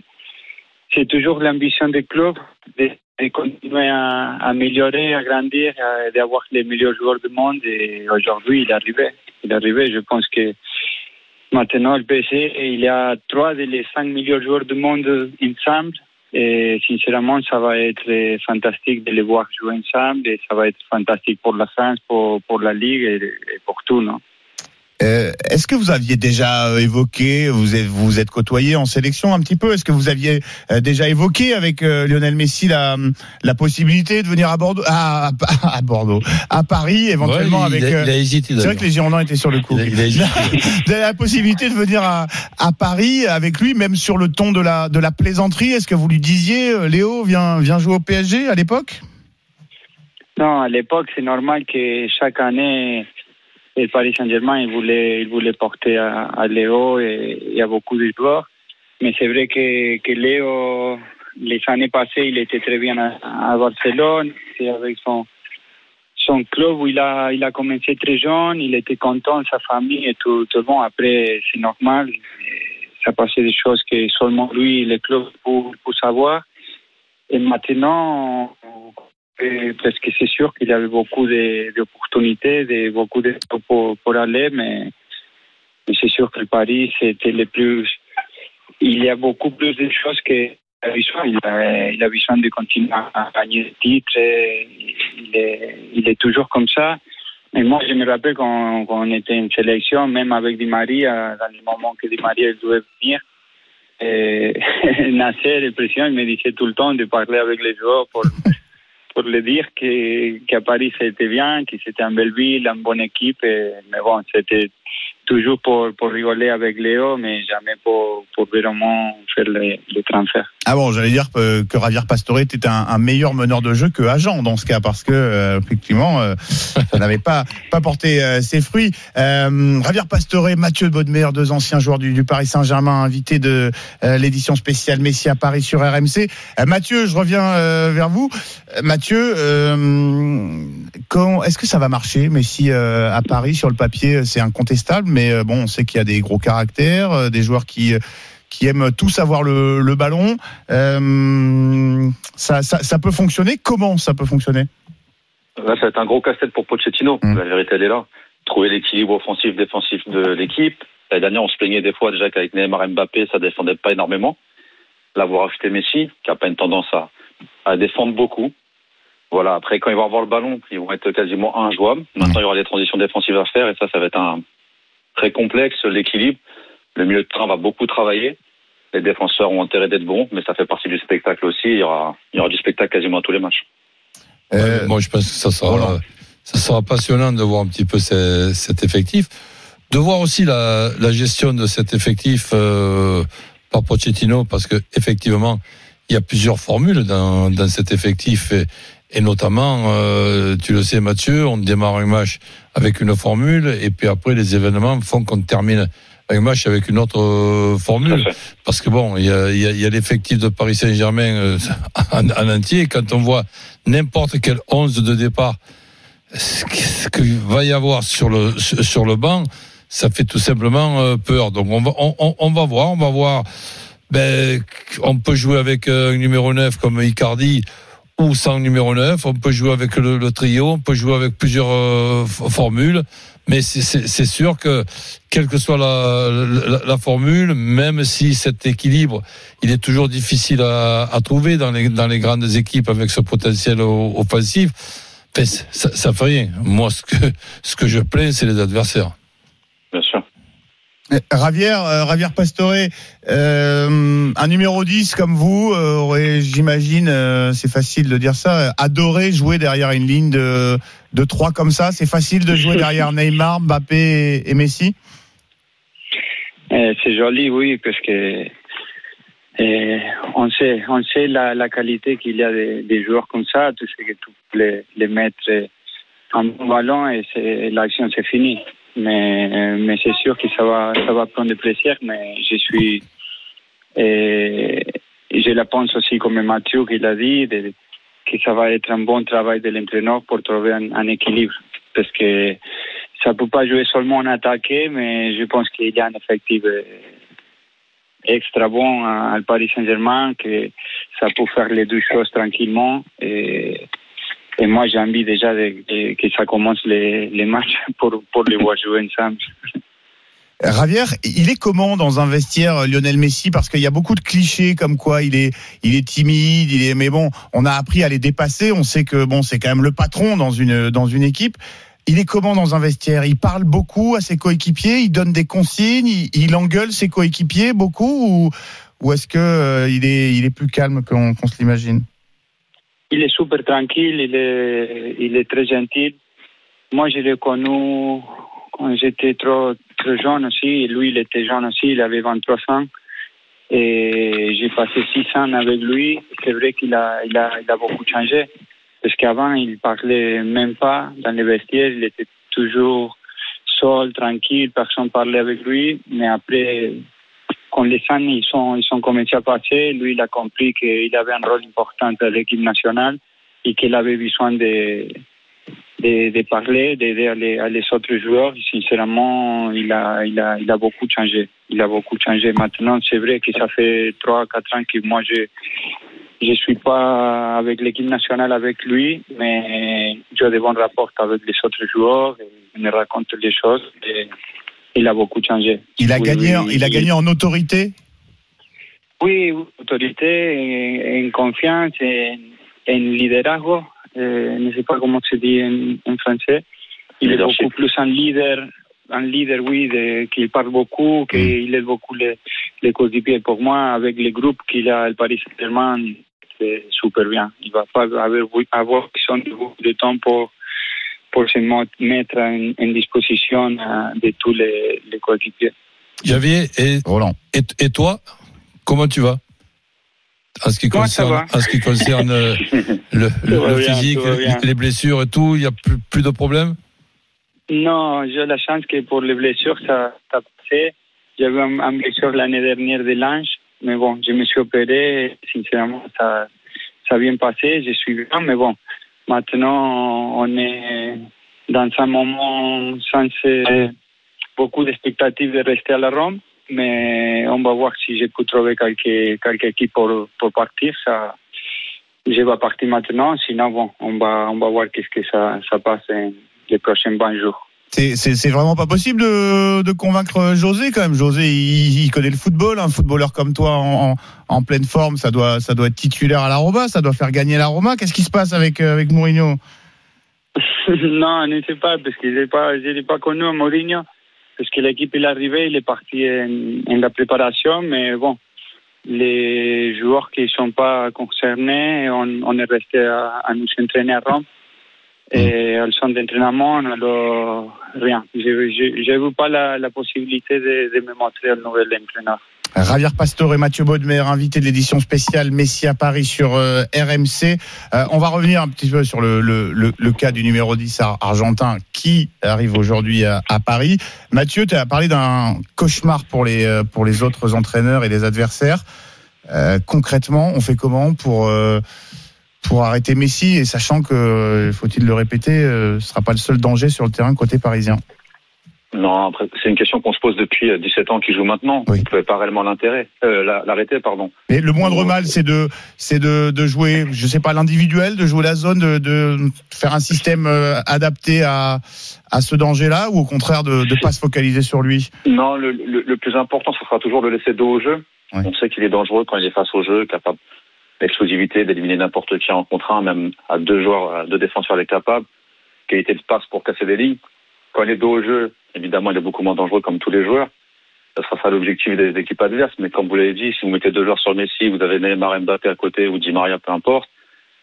c'est toujours l'ambition du club de, continuer à, améliorer, à grandir, d'avoir les meilleurs joueurs du monde. Et aujourd'hui, il est arrivé. Il est. Je pense que maintenant, le PSG, il y a trois des cinq meilleurs joueurs du monde ensemble. Et sincèrement, ça va être fantastique de les voir jouer ensemble et ça va être fantastique pour la France, pour, pour la Ligue et, et pour tout. Non? Euh, Est-ce que vous aviez déjà euh, évoqué, vous êtes, vous êtes côtoyé en sélection un petit peu, est-ce que vous aviez euh, déjà évoqué avec euh, Lionel Messi la, la possibilité de venir à Bordeaux, à, à- à Bordeaux, à Paris éventuellement Ouais, il avec. a- euh, il a hésité, C'est vrai que les Girondins étaient sur le coup. Il a- il a hésité. <laughs> Vous avez la possibilité de venir à, à Paris avec lui, même sur le ton de la, de la plaisanterie. Est-ce que vous lui disiez, euh, Léo, viens, viens jouer au PSG à l'époque? Non, à l'époque, c'est normal que chaque année, le Paris Saint-Germain, il voulait, il voulait porter à, à Léo et a beaucoup de joueurs. Mais c'est vrai que, que Léo, les années passées, il était très bien à, à Barcelone. C'est avec son, son club où il a, il a commencé très jeune. Il était content, sa famille et tout, tout bon. Après, c'est normal. Ça passait des choses que seulement lui et le club pour, pour savoir. Et maintenant, et parce que c'est sûr qu'il y avait beaucoup de- d'opportunités, de, beaucoup de pour, pour aller, mais, c'est sûr que le Paris, c'était le plus. Il y a beaucoup plus de choses que a besoin. Il a, besoin de continuer à gagner des titres. Il est, toujours comme ça. Et moi, je me rappelle quand, quand on était en sélection, même avec Di Maria, dans le moment que Di Maria devait venir, et <laughs> Nasser, le président, il me disait tout le temps de parler avec les joueurs pour, pour le dire que- qu'à Paris c'était bien, que c'était une belle ville, une bonne équipe. mais bon, c'était toujours pour, pour rigoler avec Léo, mais jamais pour, pour vraiment faire le, le transfert. Ah bon, j'allais dire que, que Javier Pastore était un, un meilleur meneur de jeu que Agent dans ce cas, parce que euh, effectivement, euh, ça n'avait pas pas porté euh, ses fruits. Euh, Javier Pastore, Mathieu Baudemer, deux anciens joueurs du, du Paris Saint-Germain, invités de euh, l'édition spéciale Messi à Paris sur RMC. Euh, Mathieu, je reviens vers vous. Mathieu, est-ce que ça va marcher Messi à Paris sur le papier, c'est incontestable, mais euh, bon, on sait qu'il y a des gros caractères, euh, des joueurs qui euh, qui aiment tous avoir le, le ballon. Euh, ça, ça, ça peut fonctionner. Comment ça peut fonctionner? Là, ça va être un gros casse-tête pour Pochettino. La vérité, elle est là. Trouver l'équilibre offensif-défensif de l'équipe. L'année dernière, on se plaignait des fois déjà qu'avec Neymar et Mbappé, ça défendait pas énormément. Vous rajoutez Messi, qui a pas une tendance à, à défendre beaucoup. Voilà, après, quand ils vont avoir le ballon, ils vont être quasiment injouables. Maintenant, il y aura des transitions défensives à faire, et ça, ça va être un très complexe, l'équilibre. Le milieu de terrain va beaucoup travailler. Les défenseurs ont intérêt d'être bons, mais ça fait partie du spectacle aussi. Il y aura, il y aura du spectacle quasiment à tous les matchs. Ouais, moi, je pense que ça sera, ça sera passionnant de voir un petit peu ce- cet effectif, de voir aussi la, la gestion de cet effectif euh, par Pochettino, parce que effectivement, il y a plusieurs formules dans, dans cet effectif, et, et notamment, euh, tu le sais, Mathieu, on démarre un match avec une formule, et puis après, les événements font qu'on termine un match avec une autre euh, formule. Parce que bon, il y a, il y a- il y a l'effectif de Paris Saint-Germain euh, <laughs> en, en entier. Quand on voit n'importe quel 11 de départ, ce qu'il va y avoir sur le, sur le banc, ça fait tout simplement euh, peur. Donc on va, on, on- on va voir, on va voir. Ben, on peut jouer avec un numéro 9 comme Icardi ou sans numéro 9. On peut jouer avec le, trio, on peut jouer avec plusieurs euh, formules. Mais c'est- sûr que, quelle que soit la, formule, même si cet équilibre, il est toujours difficile à, trouver dans les, grandes équipes avec ce potentiel offensif, ben, ça, ça fait rien. Moi, ce que je plains, c'est les adversaires. Bien sûr. Ravier, euh, Ravier Pastore, euh, un numéro 10 comme vous, euh, aurait, j'imagine, euh, c'est facile de dire ça, adoré jouer derrière une ligne de, de 3 comme ça. C'est facile de jouer derrière <laughs> Neymar, Mbappé et, Messi? Euh, c'est joli, oui, parce que euh, on sait, on sait la, la qualité qu'il y a des, des joueurs comme ça. Tu sais que tu les, les mettre en ballon et l'action c'est fini. Mais, mais c'est sûr que ça va, ça va prendre plaisir. Mais je suis, euh, je la pense aussi comme Mathieu qui l'a dit, que ça va être un bon travail de l'entraîneur pour trouver un, équilibre. Parce que ça peut pas jouer seulement en attaqué, mais je pense qu'il y a un effectif euh, extra bon à, Paris Saint-Germain, que ça peut faire les deux choses tranquillement. Et, et moi, j'ai envie déjà que ça commence les, les matchs <laughs> pour, pour les voir jouer ensemble. Ravier, il est comment dans un vestiaire euh, Lionel Messi? Parce qu'il y a beaucoup de clichés comme quoi il est, il est timide, il est, mais bon, on a appris à les dépasser. On sait que bon, c'est quand même le patron dans une dans une équipe. Il est comment dans un vestiaire? Il parle beaucoup à ses coéquipiers, il donne des consignes, il, engueule ses coéquipiers beaucoup ou, ou est-ce que euh, il est il est plus calme qu'on se l'imagine? Il est super tranquille, il est, il est très gentil. Moi, je l'ai connu quand j'étais trop, trop jeune aussi. Lui, il était jeune aussi, il avait 23 ans. Et j'ai passé six ans avec lui. C'est vrai qu'il a, il a, il a beaucoup changé. Parce qu'avant, il parlait même pas dans les vestiaires. Il était toujours seul, tranquille, personne parlait avec lui. Mais après, quand les ans ils sont, ils sont commencé à passer, lui, il a compris qu'il avait un rôle important à l'équipe nationale et qu'il avait besoin de, de, de parler, d'aider les, autres joueurs. Sincèrement, il a, il, a, il a beaucoup changé. Il a beaucoup changé. Maintenant, c'est vrai que ça fait 3 quatre ans que moi, je je suis pas avec l'équipe nationale avec lui, mais j'ai des bons rapports avec les autres joueurs. Il me raconte les choses. Il a beaucoup changé. Il a Oui, gagné, oui, il a oui. gagné en autorité? Oui, autorité, en, en confiance, en, en liderazgo. Euh, je ne sais pas comment se dit en, en français. Il est beaucoup plus un leader, un leader, oui, de, qu'il parle beaucoup, qu'il aide beaucoup les, les coéquipiers. Pour moi, avec les groupes qu'il a au Paris Saint-Germain, c'est super bien. Il va pas avoir, avoir besoin de temps pour, mo- mettre en, en disposition euh, de tous les, les coéquipiers. Javier, et, Roland. et, et toi, comment tu vas? En ce qui Moi, ça concerne, va? en ce qui concerne euh, <laughs> le, le- va le bien, physique, les blessures et tout, il n'y a plus, plus de problème Non, j'ai la chance que pour les blessures, ça, ça a passé. J'avais un, un blessure l'année dernière de l'ange, mais bon, je me suis opéré. et Sincèrement, ça, ça a bien passé. Je suis bien, mais bon, maintenant, on est dans un moment sans beaucoup d'expectatives de rester à la Rome, mais on va voir si je peux trouver quelques, équipes pour, pour partir. Ça, je vais partir maintenant, sinon, bon, on va, on va voir qu'est-ce que ça, ça passe les prochains 20 jours. C'est- vraiment pas possible de, convaincre José quand même. José, il, connaît le football. Un footballeur comme toi en, pleine forme, ça doit, ça doit être titulaire à la Roma, ça doit faire gagner la Roma. Qu'est-ce qui se passe avec, euh, avec Mourinho <laughs> non, je ne sais pas, parce que je je l'ai pas connu à Mourinho, parce que l'équipe est arrivée, il est parti en, la préparation, mais bon, les joueurs qui ne sont pas concernés, on, on est resté à, à nous entraîner à Rome. Et au centre d'entraînement, alors rien. Je n'ai vu pas la, la possibilité de, de me montrer un nouvel entraîneur. Javier Pastor et Mathieu Baudemer, invités de l'édition spéciale Messi à Paris sur euh, RMC. Euh, on va revenir un petit peu sur le, le, le, le cas du numéro 10 ar- argentin qui arrive aujourd'hui à, à Paris. Mathieu, tu as parlé d'un cauchemar pour les, euh, pour les autres entraîneurs et les adversaires. Euh, concrètement, on fait comment pour, pour arrêter Messi et sachant que, euh, faut-il le répéter, euh, ce sera pas le seul danger sur le terrain côté parisien. Non, c'est une question qu'on se pose depuis euh, 17 ans qu'il joue maintenant. Oui. Vous ne pouvez pas réellement l'intérêt, euh, la- l'arrêter, pardon. Mais le moindre mal, c'est de, c'est de, de jouer, je sais pas, l'individuel, de jouer la zone, de, de faire un système euh, adapté à, à ce danger-là, ou au contraire de ne pas se focaliser sur lui? Non, le, le, le plus important, ce sera toujours de laisser dos au jeu. Oui. On sait qu'il est dangereux quand il est face au jeu, capable d'explosivité, d'éliminer n'importe qui en contre un, même à deux joueurs, à deux défenseurs, il est capable. Qualité de passe pour casser des lignes. Quand il est dos au jeu, évidemment, il est beaucoup moins dangereux comme tous les joueurs. ça sera ça l'objectif des équipes adverses. Mais comme vous l'avez dit, si vous mettez deux joueurs sur Messi, vous avez Neymar Mbappé à côté ou Di Maria, peu importe,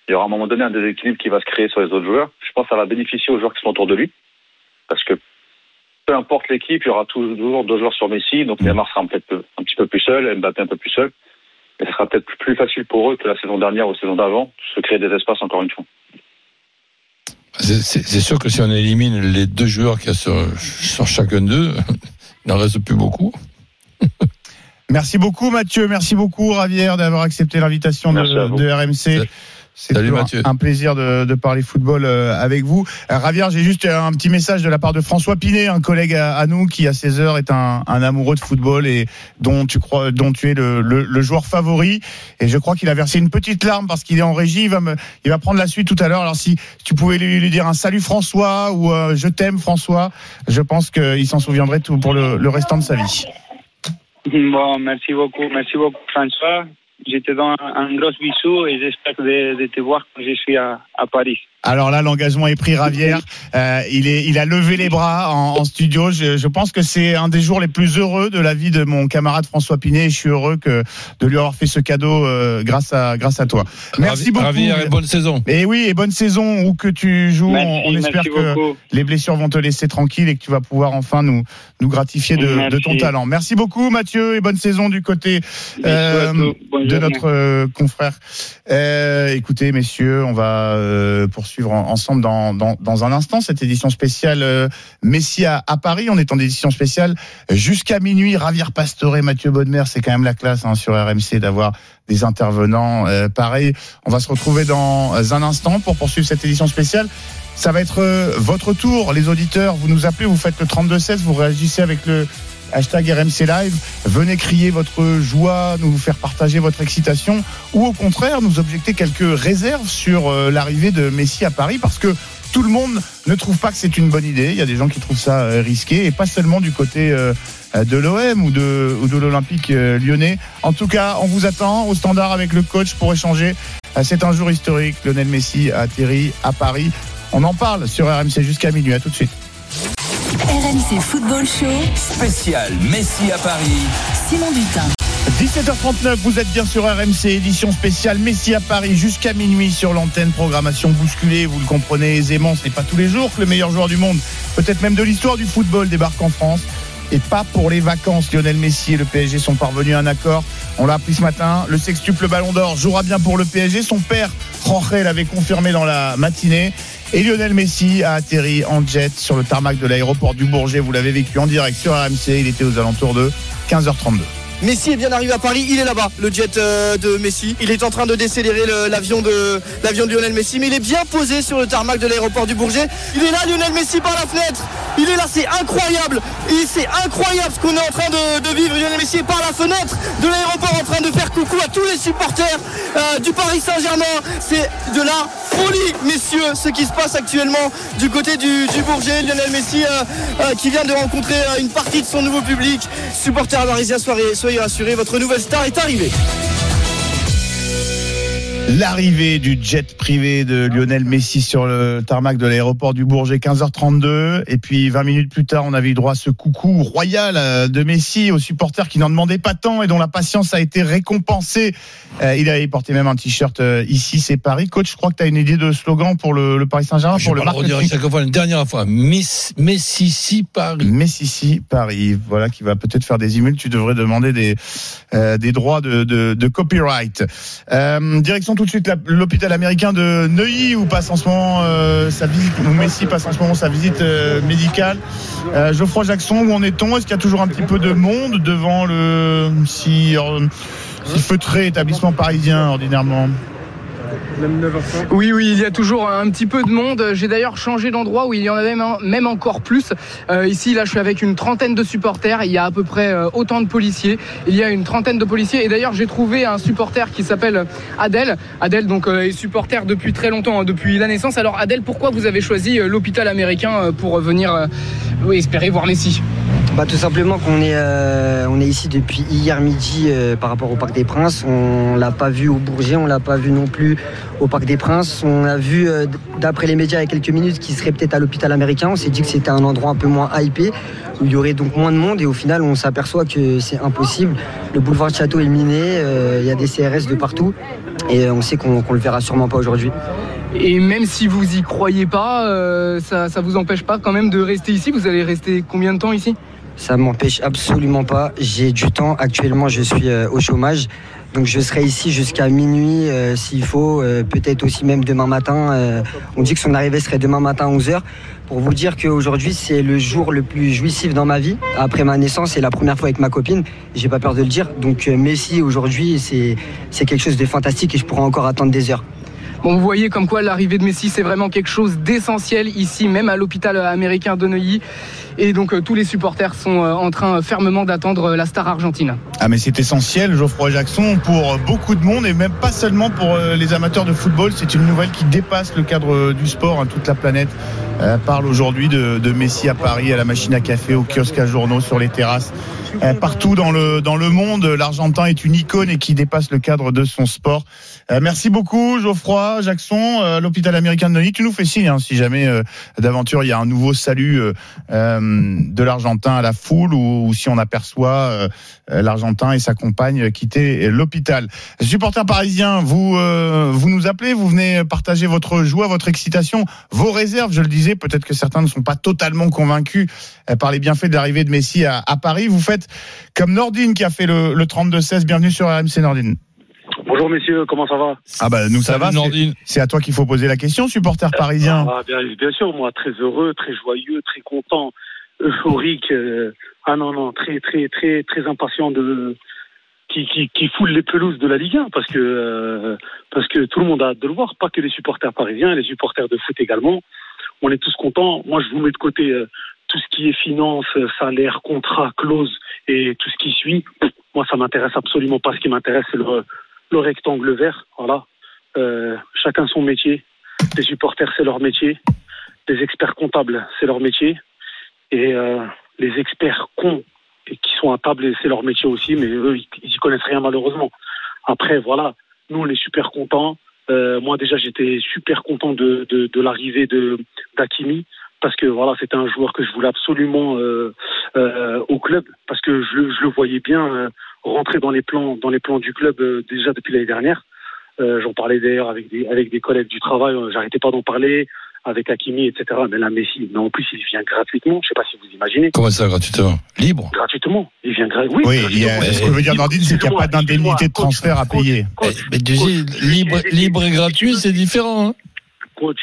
il y aura à un moment donné un déséquilibre qui va se créer sur les autres joueurs. Je pense que ça va bénéficier aux joueurs qui sont autour de lui. Parce que peu importe l'équipe, il y aura toujours deux joueurs sur Messi. Donc Neymar sera peut-être un petit peu plus seul, Mbappé un peu plus seul. Et ce sera peut-être plus facile pour eux que la saison dernière ou la saison d'avant, de se créer des espaces encore une fois. C'est sûr que si on élimine les deux joueurs qu'il y a sur, sur chacun d'eux, <laughs> il n'en reste plus beaucoup. Merci beaucoup Mathieu, merci beaucoup Ravière d'avoir accepté l'invitation de, de, RMC. C'est un plaisir de, de, parler football euh, avec vous. Euh, Ravière, j'ai juste un petit message de la part de François Pinet, un collègue à, nous qui à 16 heures est un, un, amoureux de football et dont tu crois, dont tu es le, le, le joueur favori. Et je crois qu'il a versé une petite larme parce qu'il est en régie. Il va me, il va prendre la suite tout à l'heure. Alors si tu pouvais lui, lui, dire un salut François ou euh, je t'aime François, je pense qu'il s'en souviendrait tout pour le, le restant de sa vie. Bon, merci beaucoup, merci beaucoup François. Je te donne un gros bisou et j'espère de, de, te voir quand je suis à, à Paris. Alors là, l'engagement est pris, Ravière. Euh, il, est, il a levé les bras en, en studio. Je, je, pense que c'est un des jours les plus heureux de la vie de mon camarade François Pinet. Et je suis heureux que de lui avoir fait ce cadeau euh, grâce à grâce à toi. Merci beaucoup. Ravière et bonne saison. Et oui, et bonne saison où que tu joues. Merci, on, on espère que beaucoup. les blessures vont te laisser tranquille et que tu vas pouvoir enfin nous nous gratifier de, de ton talent. Merci beaucoup, Mathieu, et bonne saison du côté euh, de notre euh, confrère. Euh, écoutez, messieurs, on va poursuivre ensemble dans, dans, un instant cette édition spéciale euh, Messi à, Paris. On est en édition spéciale jusqu'à minuit. Ravière Pastore, Mathieu Bodmer, c'est quand même la classe hein, sur RMC d'avoir des intervenants euh, pareils. On va se retrouver dans un instant pour poursuivre cette édition spéciale. Ça va être euh, votre tour, les auditeurs. Vous nous appelez, vous faites le 32-16, vous réagissez avec le hashtag RMC Live. Venez crier votre joie, nous faire partager votre excitation, ou au contraire, nous objecter quelques réserves sur euh, l'arrivée de Messi à Paris, parce que tout le monde ne trouve pas que c'est une bonne idée. Il y a des gens qui trouvent ça euh, risqué, et pas seulement du côté euh, de l'OM ou de, l'Olympique lyonnais. En tout cas, on vous attend au standard avec le coach pour échanger. C'est un jour historique. Lionel Messi a atterri à Paris. On en parle sur RMC jusqu'à minuit. À tout de suite. RMC Football Show. Spécial Messi à Paris. Simon Dutin. 17h39, vous êtes bien sur RMC, édition spéciale Messi à Paris jusqu'à minuit sur l'antenne, programmation bousculée, vous le comprenez aisément, ce n'est pas tous les jours que le meilleur joueur du monde, peut-être même de l'histoire du football, débarque en France. Et pas pour les vacances. Lionel Messi et le PSG sont parvenus à un accord. On l'a appris ce matin. Le sextuple Ballon d'Or jouera bien pour le PSG. Son père, Jorge, l'avait confirmé dans la matinée. Et Lionel Messi a atterri en jet sur le tarmac de l'aéroport du Bourget. Vous l'avez vécu en direct sur RMC. Il était aux alentours de 15h32. Messi est bien arrivé à Paris, il est là-bas, le jet euh, de Messi. Il est en train de décélérer l'avion de l'avion de Lionel Messi, mais il est bien posé sur le tarmac de l'aéroport du Bourget. Il est là, Lionel Messi par la fenêtre. Il est là, c'est incroyable. C'est incroyable ce qu'on est en train de, vivre. Lionel Messi est par la fenêtre de l'aéroport en train de faire coucou à tous les supporters euh, du Paris Saint-Germain. C'est de la folie, messieurs, ce qui se passe actuellement du côté du, du Bourget. Lionel Messi euh, qui vient de rencontrer une partie de son nouveau public. Supporter soirée soyez rassurés, votre nouvelle star est arrivée. L'arrivée du jet privé de Lionel Messi sur le tarmac de l'aéroport du Bourget, 15h32. Et puis 20 minutes plus tard, on avait eu droit à ce coucou royal euh, de Messi aux supporters qui n'en demandaient pas tant et dont la patience a été récompensée. Euh, il avait porté même un t-shirt euh, ici, c'est Paris. Coach, je crois que tu as une idée de slogan pour le, le Paris Saint-Germain, pour le marketing. chaque fois, une dernière fois. Messi si Paris. Messi si Paris. Voilà, qui va peut-être faire des emails. Tu devrais demander des, euh, des droits de, de, de copyright. direction tout de suite l'hôpital américain de Neuilly où passe en ce moment euh, sa visite, Messi passe en ce moment sa visite euh, médicale. Euh, Geoffroy Jackson, où en est-on? Est-ce qu'il y a toujours un petit peu de monde devant le si feutré établissement parisien ordinairement? Oui, oui, il y a toujours un petit peu de monde. J'ai d'ailleurs changé d'endroit où il y en avait même encore plus. Euh, ici, là, je suis avec une trentaine de supporters. Il y a à peu près euh, autant de policiers. Il y a une trentaine de policiers. Et d'ailleurs, j'ai trouvé un supporter qui s'appelle Adèle. Adèle, donc, euh, est supporter depuis très longtemps, hein, depuis la naissance. Alors, Adèle, pourquoi vous avez choisi l'hôpital américain pour venir oui, espérer voir Messi bah, Tout simplement qu'on est, euh, on est ici depuis hier midi euh, par rapport au Parc des Princes. On l'a pas vu au Bourget, on l'a pas vu non plus au Parc des Princes. On a vu, euh, d'après les médias il y a quelques minutes, qu'il serait peut-être à l'hôpital américain. On s'est dit que c'était un endroit un peu moins hypé, où il y aurait donc moins de monde. Et au final, on s'aperçoit que c'est impossible. Le boulevard de Château est miné, euh, il y a des CRS de partout. Et euh, on sait qu'on qu'on le verra sûrement pas aujourd'hui. Et même si vous y croyez pas, euh, ça, ça vous empêche pas quand même de rester ici? Vous allez rester combien de temps ici? Ça m'empêche absolument pas. J'ai du temps. Actuellement, je suis au chômage. Donc je serai ici jusqu'à minuit euh, s'il faut, euh, peut-être aussi même demain matin. Euh, on dit que son arrivée serait demain matin à 11h. Pour vous dire qu'aujourd'hui, c'est le jour le plus jouissif dans ma vie. Après ma naissance, c'est la première fois avec ma copine. J'ai pas peur de le dire. Donc Messi, aujourd'hui, c'est quelque chose de fantastique et je pourrais encore attendre des heures. Bon, vous voyez comme quoi l'arrivée de Messi, c'est vraiment quelque chose d'essentiel ici, même à l'hôpital américain de Neuilly. Et donc euh, tous les supporters sont euh, en train euh, fermement d'attendre euh, la star argentine. Ah mais c'est essentiel, Geoffroy Jackson, pour beaucoup de monde et même pas seulement pour euh, les amateurs de football. C'est une nouvelle qui dépasse le cadre euh, du sport. hein. Toute la planète euh, parle aujourd'hui de Messi à Paris, à la machine à café, au kiosque à journaux, sur les terrasses. Euh, partout dans le, dans le monde, l'Argentin est une icône et qui dépasse le cadre de son sport. Euh, merci beaucoup Geoffroy Jackson, euh, l'hôpital américain de Neuilly. Tu nous fais signe hein, si jamais d'aventure il y a un nouveau salut de l'Argentin à la foule ou, si on aperçoit l'Argentin et sa compagne quitter l'hôpital. Supporters parisiens, vous vous nous appelez, vous venez partager votre joie, votre excitation, vos réserves. Je le disais, peut-être que certains ne sont pas totalement convaincus par les bienfaits de l'arrivée de Messi à, à Paris. Vous faites comme Nordine qui a fait le, le 32-16. Bienvenue sur RMC Nordine. Bonjour messieurs, comment ça va? Ah bah nous ça va. c'est- C'est à toi qu'il faut poser la question, supporter parisien. Ah, bien, bien sûr, moi très heureux, très joyeux, très content, euphorique. euh, ah non non, très très très très impatient de qui, qui, qui foule les pelouses de la Ligue 1 parce que euh, parce que tout le monde a hâte de le voir, pas que les supporters parisiens, les supporters de foot également. On est tous contents. Moi, je vous mets de côté euh, tout ce qui est finance, euh, salaire, contrat, clause et tout ce qui suit. Moi, ça m'intéresse absolument pas. Ce qui m'intéresse, c'est le, le rectangle vert. Voilà. Euh, chacun son métier. Les supporters, c'est leur métier. Les experts comptables, c'est leur métier. Et euh, les experts cons qui sont à table, c'est leur métier aussi, mais eux, ils ils y connaissent rien malheureusement. Après, voilà, nous, on est super contents. Moi, déjà, j'étais super content de, l'arrivée d'Akimi parce que voilà, c'était un joueur que je voulais absolument euh, euh, au club parce que je, le- je le voyais bien euh, rentrer dans les plans dans les plans du club euh, déjà depuis l'année dernière. Euh, J'en parlais d'ailleurs avec des avec des collègues du travail. J'arrêtais pas d'en parler avec Hakimi, etc. Mais là, Messi, mais en plus, il vient gratuitement. Je sais pas si vous imaginez. Comment ça, gratuitement? Libre? Gratuitement. Il vient gratuitement. Oui, il a- ce que veut dire Nordine, c'est qu'il n'y a pas d'indemnité de transfert à payer. Mais tu sais, libre, libre et gratuit, c'est différent. hein. Coach,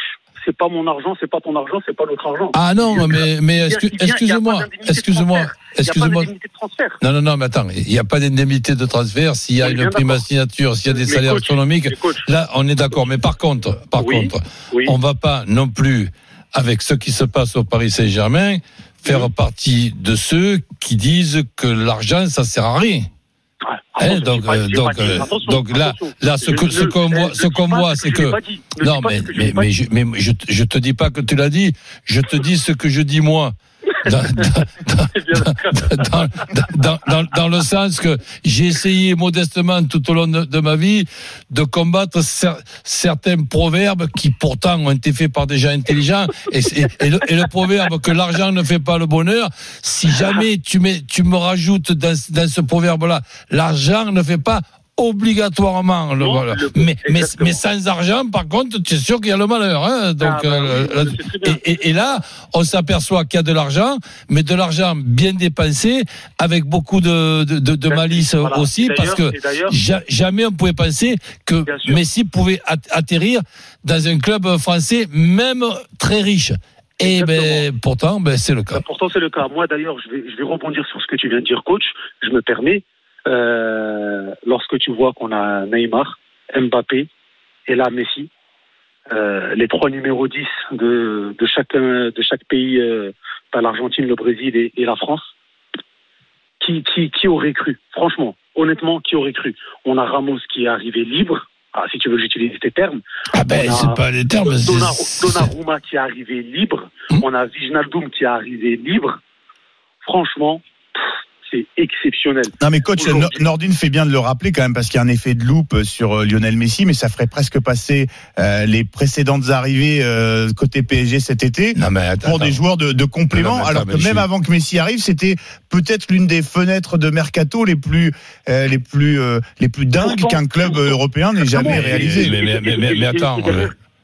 c'est pas mon argent, c'est pas ton argent, c'est pas notre argent. Ah non, mais, mais excuse- Il vient- il y a excuse-moi, pas d'indemnité de excuse-moi, transfert. Il y a pas excuse-moi. d'indemnité de transfert. Non, non, non, mais attends, il n'y a pas d'indemnité de transfert. S'il y a Oui, une prime à signature, s'il y a des Mais salaires coach, astronomiques, là, on est d'accord. Mais par contre, par Oui, contre, oui. on va pas non plus, avec ce qui se passe au Paris Saint-Germain, faire partie de ceux qui disent que l'argent, ça sert à rien. Hein, donc, euh, donc, euh, donc là, là, ce que, ce qu'on voit, ce qu'on voit, c'est que, non, mais, mais, mais, je, mais je, je te dis pas que tu l'as dit, je te dis ce que je dis moi. <laughs> Dans, dans, dans, dans, dans le sens que j'ai essayé modestement tout au long de, de ma vie de combattre cer- certains proverbes qui pourtant ont été faits par des gens intelligents. Et, le, et le proverbe que l'argent ne fait pas le bonheur si jamais tu, mets, tu me rajoutes dans, dans ce proverbe là l'argent ne fait pas obligatoirement le mais, mais, mais sans argent par contre tu es sûr qu'il y a le malheur hein, donc Ah, bah euh, et, et- et là, on s'aperçoit qu'il y a de l'argent, mais de l'argent bien dépensé, avec beaucoup de, de, de- de malice voilà. aussi, parce que ja- jamais on pouvait penser que Messi pouvait at- atterrir dans un club français, même très riche. Et ben, pourtant, ben, c'est le cas. Pourtant, c'est le cas. Moi, d'ailleurs, je vais, je vais rebondir sur ce que tu viens de dire, coach. Je me permets. Euh, lorsque tu vois qu'on a Neymar, Mbappé et là Messi, euh, les trois numéros 10 de, de, chacun, de chaque pays, euh, l'Argentine, le Brésil et, et la France, qui, qui, qui aurait cru? Franchement, honnêtement, qui aurait cru? On a Ramos qui est arrivé libre. Ah, si tu veux que j'utilise tes termes. Ah ben, c'est pas les termes. Donnarumma qui est arrivé libre. On a Wijnaldum qui est arrivé libre. franchement, pff, c'est exceptionnel. Non mais coach, Nordine fait bien de le rappeler quand même parce qu'il y a un effet de loupe sur euh, Lionel Messi, mais ça ferait presque passer euh, les précédentes arrivées euh, côté PSG cet été Non, mais attends, pour des joueurs de, de complément, Non, mais attends, alors que même suis- avant que Messi arrive, c'était peut-être l'une des fenêtres de mercato les plus euh, les plus euh, les plus dingues qu'un club européen n'ait jamais réalisé. Mais, mais, mais, mais, mais attends.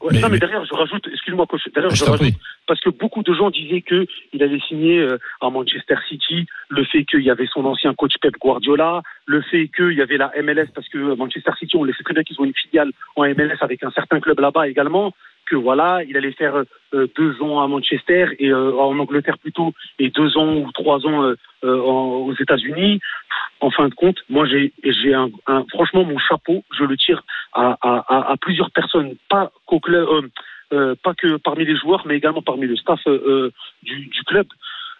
Euh, Ouais, mais- non, mais, mais- derrière, je rajoute, excuse-moi, coach, derrière, Je je, t'en rajoute, prie. parce que beaucoup de gens disaient que il allait signer euh, à Manchester City, le fait qu'il y avait son ancien coach Pep Guardiola, le fait qu'il y avait la MLS, parce que Manchester City, on le sait très bien qu'ils ont une filiale en MLS avec un certain club là-bas également, que voilà, il allait faire euh, deux ans à Manchester et euh, en Angleterre plutôt, et deux ans ou trois ans euh, aux États-Unis. En fin de compte, moi j'ai franchement mon chapeau, je le tire à, plusieurs personnes, pas qu'au club, pas que parmi les joueurs, mais également parmi le staff du, club.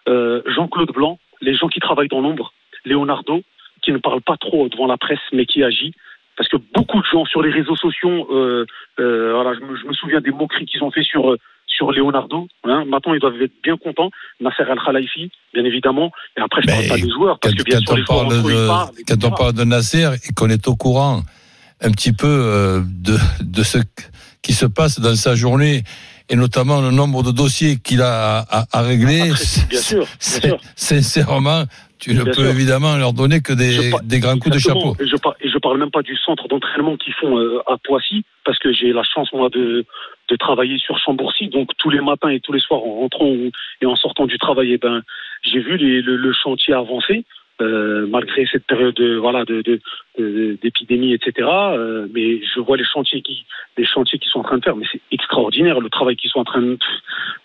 Jean-Claude Blanc, les gens qui travaillent dans l'ombre, Leonardo, qui ne parle pas trop devant la presse, mais qui agit. Parce que beaucoup de gens sur les réseaux sociaux, euh, euh, voilà, je me, je me souviens des moqueries qu'ils ont fait sur euh, sur Leonardo. Hein. Maintenant, ils doivent être bien contents. Nasser Al Khalifi, bien évidemment. Et après, je parle pas des joueurs, parce que bien sûr, les joueurs parle entre eux, ils parlent, de, quand on parle de Nasser et qu'on est au courant un petit peu euh, de, de ce qui se passe dans sa journée et notamment le nombre de dossiers qu'il a à, à régler, bien sûr, bien sûr. sincèrement, tu ne Bien peux sûr. évidemment leur donner que des, Je par- des grands coups de chapeau. Et je, par- et je parle même pas du centre d'entraînement qu'ils font euh, à Poissy, parce que j'ai la chance, moi, de, de travailler sur Chambourcy. Donc, tous les matins et tous les soirs, en rentrant et en sortant du travail, eh ben, j'ai vu les- le, le chantier avancer. Euh, malgré cette période de, voilà de de- de- d'épidémie etc euh, mais je vois les chantiers qui les chantiers qui sont en train de faire mais c'est extraordinaire le travail qu'ils sont en train de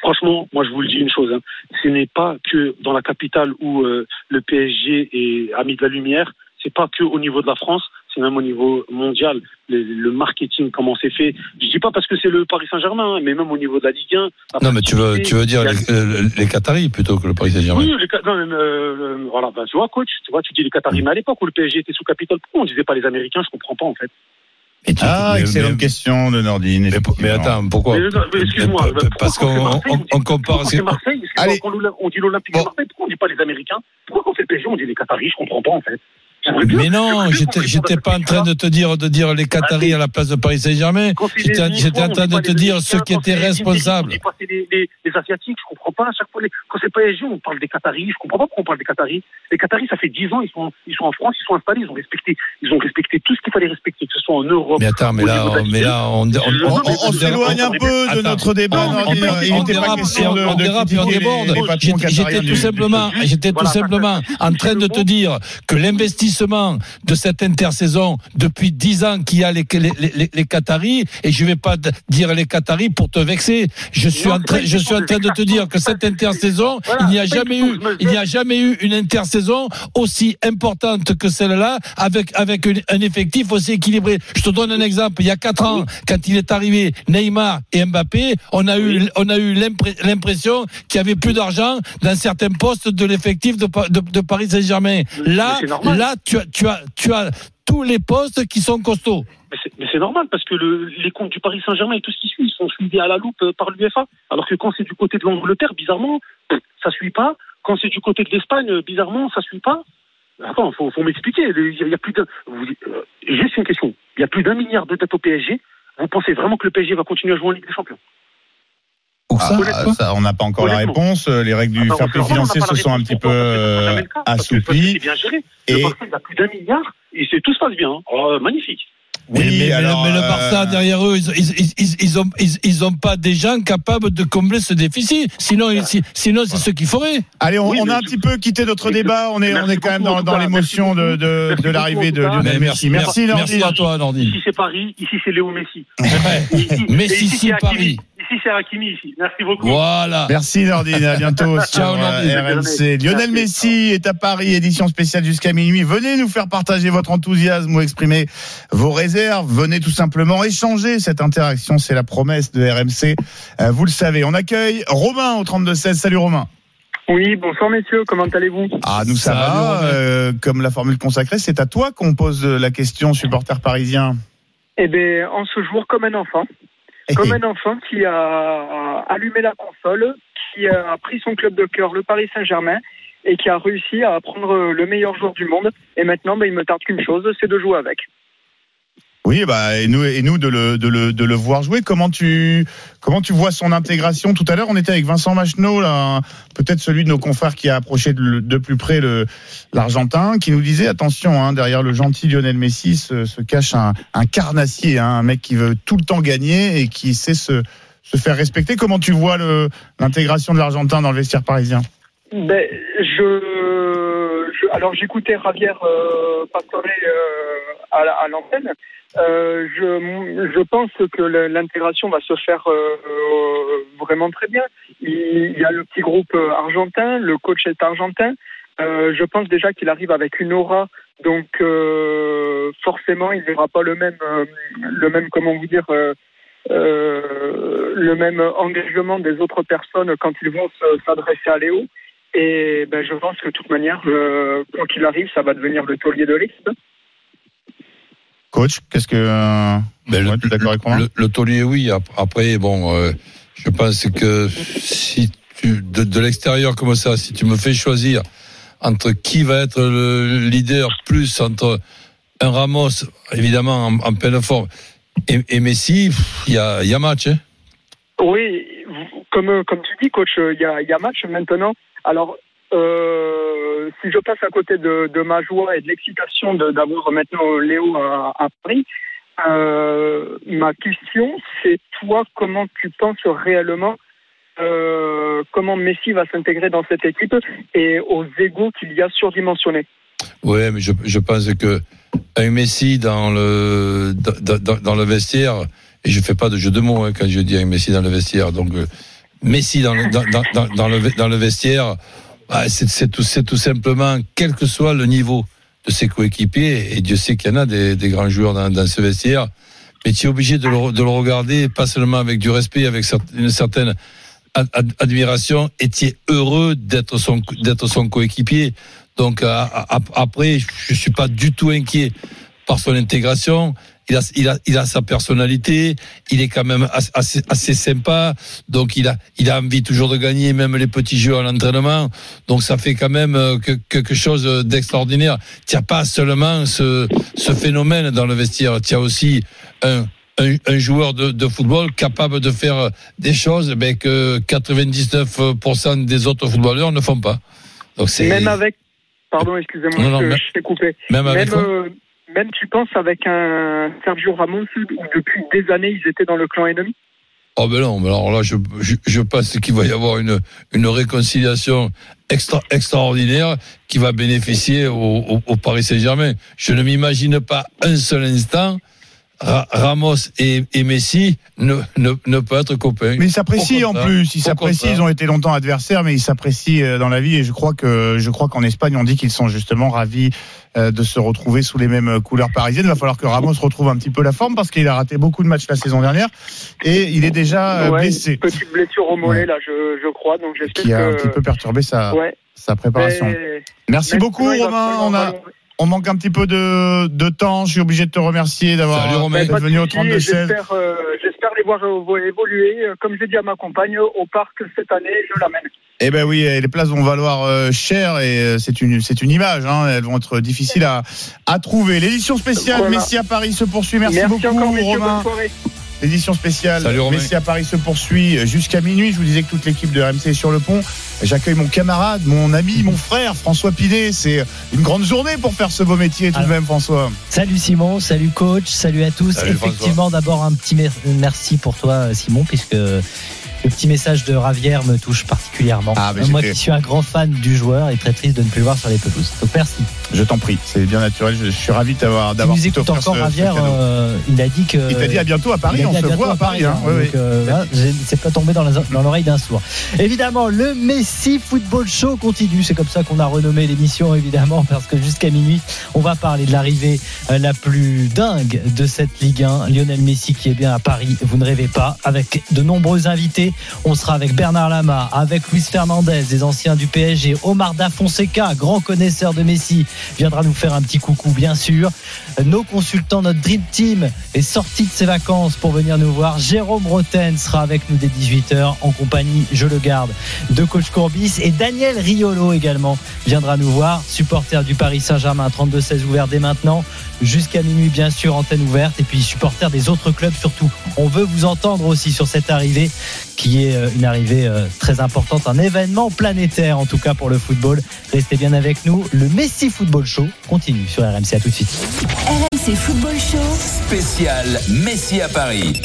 franchement moi je vous le dis une chose hein, ce n'est pas que dans la capitale où euh, le PSG est a mis de la lumière c'est pas que au niveau de la France c'est même au niveau mondial le, le marketing comment c'est fait je dis pas parce que c'est le Paris Saint-Germain hein, mais même au niveau de la Ligue 1 la Non, mais tu veux, tu veux dire a- les, euh, les Qataris plutôt que le Paris Saint-Germain. oui, les, non, mais, euh, euh, voilà, ben, tu vois, coach, tu vois, tu dis les Qataris, mais à l'époque où le PSG était sous Capitole, pourquoi on disait pas les Américains Je comprends pas en fait. Et tu- Ah, mais- excellente mais- question de Nordine. Mais, mais attends, pourquoi excuse-moi, pourquoi Parce qu'on on, compare. Pourquoi Marseille Allez. on dit l'Olympique de Marseille, pourquoi on dit pas les Américains? Pourquoi quand c'est le PSG, on dit les Qataris Je comprends pas en fait. Mais non, j'étais, pas en train de te dire de dire les Qataris à la place de Paris Saint-Germain. J'étais, en train de te dire ceux qui étaient responsables. Les, Asiatiques, je comprends pas. À chaque fois, les- quand c'est PSG, on parle des Qataris. Je comprends pas pourquoi on parle des Qataris. Les Qataris, ça fait 10 ans, ils sont, ils sont en France, ils sont installés, ils ont respecté, ils ont respecté tout ce qu'il fallait respecter, que ce soit en Europe. Mais attends, mais là, mais là, on, on, On, on- on- on s'éloigne un peu de notre débat, On- dérape, on dérape on déborde. J'étais tout simplement, j'étais tout simplement en train de te dire que l'investissement de cette intersaison depuis 10 ans qu'il y a les, les, les, les Qataris, et je vais pas dire les Qataris pour te vexer, je suis Non, en train, je suis en train de te dire que cette intersaison, Voilà, il n'y a jamais eu, il n'y a jamais eu une intersaison aussi importante que celle-là, avec, avec une- un effectif aussi équilibré. Je te donne un exemple. Il y a quatre ans, quand il est arrivé, Neymar et Mbappé, on a eu, on a eu l'impression qu'il y avait plus d'argent dans certains postes de l'effectif de, de, de Paris Saint-Germain. Là, là, tu as, tu as, tu as tous les postes qui sont costauds. Mais c'est- normal parce que le, les comptes du Paris Saint-Germain et tout ce qui suit, ils sont suivis à la loupe euh, par l'UFA. Alors que quand c'est du côté de l'Angleterre, bizarrement, <clears throat> ça suit pas. Quand c'est du côté de l'Espagne, euh, bizarrement, ça suit pas. Attends, faut, faut m'expliquer. Il y a- plus euh, Juste une question. Il y a plus d'un milliard de dettes au PSG. Vous pensez vraiment que le PSG va continuer à jouer en Ligue des Champions? Ah, ça, on n'a pas encore la réponse. Les règles du fair play financier se sont un petit peu euh, le assouplies. C'est bien géré. Et- Le Barça, il a plus d'un milliard et c'est- tout se passe bien. Oh, magnifique. Mais, mais- mais alors, le, mais le euh, Barça derrière eux, ils, ils, ils, ils ont, ils, ils ont pas des gens capables de combler ce déficit. Sinon, si- sinon c'est ce qu'il faudrait. Allez, on, Oui, on mais a un petit peu quitté notre Merci débat. On est, on est quand même dans, l'émotion de, Merci de, beaucoup. de l'arrivée de Merci. Lionel Messi. Merci, Merci Nordine. à toi, Nordine. Ici c'est Paris, ici c'est Léo Messi. Messi, Et ici, si, c'est. Paris. Ici c'est Hakimi ici. Merci beaucoup. Voilà. Merci Nordine, à bientôt <laughs> Ciao, euh, Nordine. RMC. Lionel. Messi est à Paris, édition spéciale jusqu'à minuit. Venez nous faire partager votre enthousiasme ou exprimer vos réserves. Venez tout simplement échanger cette interaction, c'est la promesse de RMC. Euh, vous le savez, on accueille Romain au 32-16. Salut Romain. Oui, bonsoir messieurs, comment allez-vous? Ah, nous ça va. Romain. euh, comme la formule consacrée, c'est à toi qu'on pose la question, supporter parisien. Eh bien, en ce jour, comme un enfant, comme un enfant qui a allumé la console, qui a pris son club de cœur, le Paris Saint-Germain, et qui a réussi à prendre le meilleur joueur du monde. Et maintenant, bah, il me tarde qu'une chose, c'est de jouer avec. Oui, bah, et nous, et nous de, le, de, le, de le voir jouer. Comment tu, comment tu vois son intégration Tout à l'heure, on était avec Vincent Macheneau, là, peut-être celui de nos confrères qui a approché de, plus près le, l'Argentin, qui nous disait attention, hein, derrière le gentil Lionel Messi se, se cache un, un carnassier, hein, un mec qui veut tout le temps gagner et qui sait se, se faire respecter. Comment tu vois le, l'intégration de l'Argentin dans le vestiaire parisien Ben, je, je- alors j'écoutais Javier euh, Pastore euh, à, à l'antenne. Euh, je, je pense que l'intégration va se faire euh, euh, vraiment très bien. Il, il y a le petit groupe euh, argentin, le coach est argentin. Euh, je pense déjà qu'il arrive avec une aura, donc euh, forcément il n'y aura pas le même, le même comment vous dire. le même engagement des autres personnes quand ils vont se- s'adresser à Léo. Et ben, je pense que de toute manière, quoi qu'il arrive, ça va devenir le taulier de l'équipe. Coach, qu'est-ce que. euh, Ben, ouais, tu es d'accord avec moi le, le taulier, oui. Ap- Après, bon, euh, je pense que si tu, de, de l'extérieur comme ça, si tu me fais choisir entre qui va être le leader, plus entre un Ramos, évidemment en, en pleine forme, et, et Messi, il y a, il y a match. Hein. Oui, comme, comme tu dis, coach, il y a, il y a match maintenant. Alors, euh, si je passe à côté de, ma joie et de l'excitation d'avoir maintenant Léo à, à Paris, euh, ma question, c'est toi, comment tu penses réellement euh, comment Messi va s'intégrer dans cette équipe et aux égaux qu'il y a surdimensionnés? Ouais, mais je, pense que un Messi dans le dans, le vestiaire, et je fais pas de jeu de mots hein, quand je dis un Messi dans le vestiaire. Donc euh, Messi dans- dans le dans le vestiaire, bah, c'est tout tout simplement quel que soit le niveau de ses coéquipiers, et Dieu sait qu'il y en a des, grands joueurs dans, ce vestiaire, mais tu es obligé de le, de le regarder pas seulement avec du respect, avec une certaine ad- ad- admiration et tu es heureux d'être son coéquipier. Donc euh, après, je suis pas du tout inquiet par son intégration. Il a, il a, il a sa personnalité. Il est quand même as- assez, assez sympa. Donc il a, il a envie toujours de gagner, même les petits jeux à l'entraînement. Donc ça fait quand même euh, que- quelque chose d'extraordinaire. Tu n'as pas seulement ce, ce phénomène dans le vestiaire. Tu as aussi un, un, un joueur de, de football capable de faire des choses ben, que 99% des autres footballeurs ne font pas. Donc c'est Même avec. Pardon, excusez-moi, Non, non, je, même- t'ai coupé. même avec quoi euh, même tu penses avec un Sergio Ramos où depuis des années ils étaient dans le clan ennemi Oh ben non, mais alors là, je, je, pense qu'il va y avoir une, une réconciliation extra, extraordinaire qui va bénéficier au Paris Saint-Germain. Je ne m'imagine pas un seul instant Ra- Ramos et, et Messi ne, ne, ne pas être copains. Mais ils s'apprécient en plus, ils s'apprécient, ils ont été longtemps adversaires, mais ils s'apprécient euh, dans la vie et je crois que je crois qu'en Espagne on dit qu'ils sont justement ravis euh, de se retrouver sous les mêmes couleurs parisiennes. Il va falloir que Ramos retrouve un petit peu la forme parce qu'il a raté beaucoup de matchs la saison dernière et il est déjà euh, Ouais, blessé, Petite blessure au mollet là, je, je crois, donc j'espère qui a un petit peu perturbé sa Ouais. sa préparation. Mais- Merci mais beaucoup Romain, on a on manque un petit peu de, de temps. Je suis obligé de te remercier d'avoir venu au souci, 32 16. J'espère euh, j'espère les voir euh, évoluer. Euh, Comme j'ai dit à ma compagne, au parc cette année, je l'amène. Eh ben oui, les places vont valoir euh, cher et euh, c'est une c'est une image. Hein, elles vont être difficiles à à trouver. L'édition spéciale Voilà. Messi à Paris se poursuit. Merci, beaucoup encore, messieurs, Romain. L'édition spéciale Salut. Messi à Paris se poursuit jusqu'à minuit. Je vous disais que toute l'équipe de RMC est sur le pont. J'accueille mon camarade, mon ami, mon frère François Pinet. C'est une grande journée pour faire ce beau métier tout de même, François. Salut Simon, salut coach, salut à tous. Salut, Effectivement, d'abord un petit mer- merci pour toi Simon, puisque le petit message de Ravière me touche particulièrement. Ah, Moi qui suis un grand fan du joueur et très triste de ne plus le voir sur les pelouses. Donc merci. Je t'en prie, c'est bien naturel. Je, suis ravi d'avoir d'avoir nous pu écoutes t'offrir encore ce- Ravière, euh, il a dit que. Il t'a dit à bientôt à Paris. On se bientôt voit à Paris. hein. hein. Oui, euh, c'est pas tombé dans l'oreille d'un sourd. Évidemment, le Messi Football Show continue. C'est comme ça qu'on a renommé l'émission, évidemment, parce que jusqu'à minuit, on va parler de l'arrivée euh, la plus dingue de cette Ligue 1. Lionel Messi qui est bien à Paris. Vous ne rêvez pas. Avec de nombreux invités. On sera avec Bernard Lama, avec Luis Fernandez, des anciens du PSG. Omar Da Fonseca, grand connaisseur de Messi, viendra nous faire un petit coucou, bien sûr. Nos consultants, notre Dream Team est sorti de ses vacances pour venir nous voir. Jérôme Roten sera avec nous dès 18h en compagnie, je le garde, de coach Courbis et Daniel Riolo également viendra nous voir. Supporter du Paris Saint-Germain, 32-16 ouvert dès maintenant. Jusqu'à minuit, bien sûr, antenne ouverte. Et puis, supporter des autres clubs surtout. On veut vous entendre aussi sur cette arrivée est euh, une arrivée euh, très importante, un événement planétaire en tout cas pour le football. Restez bien avec nous. Le Messi Football Show continue sur RMC. À tout de suite. RMC Football Show. Spécial Messi à Paris.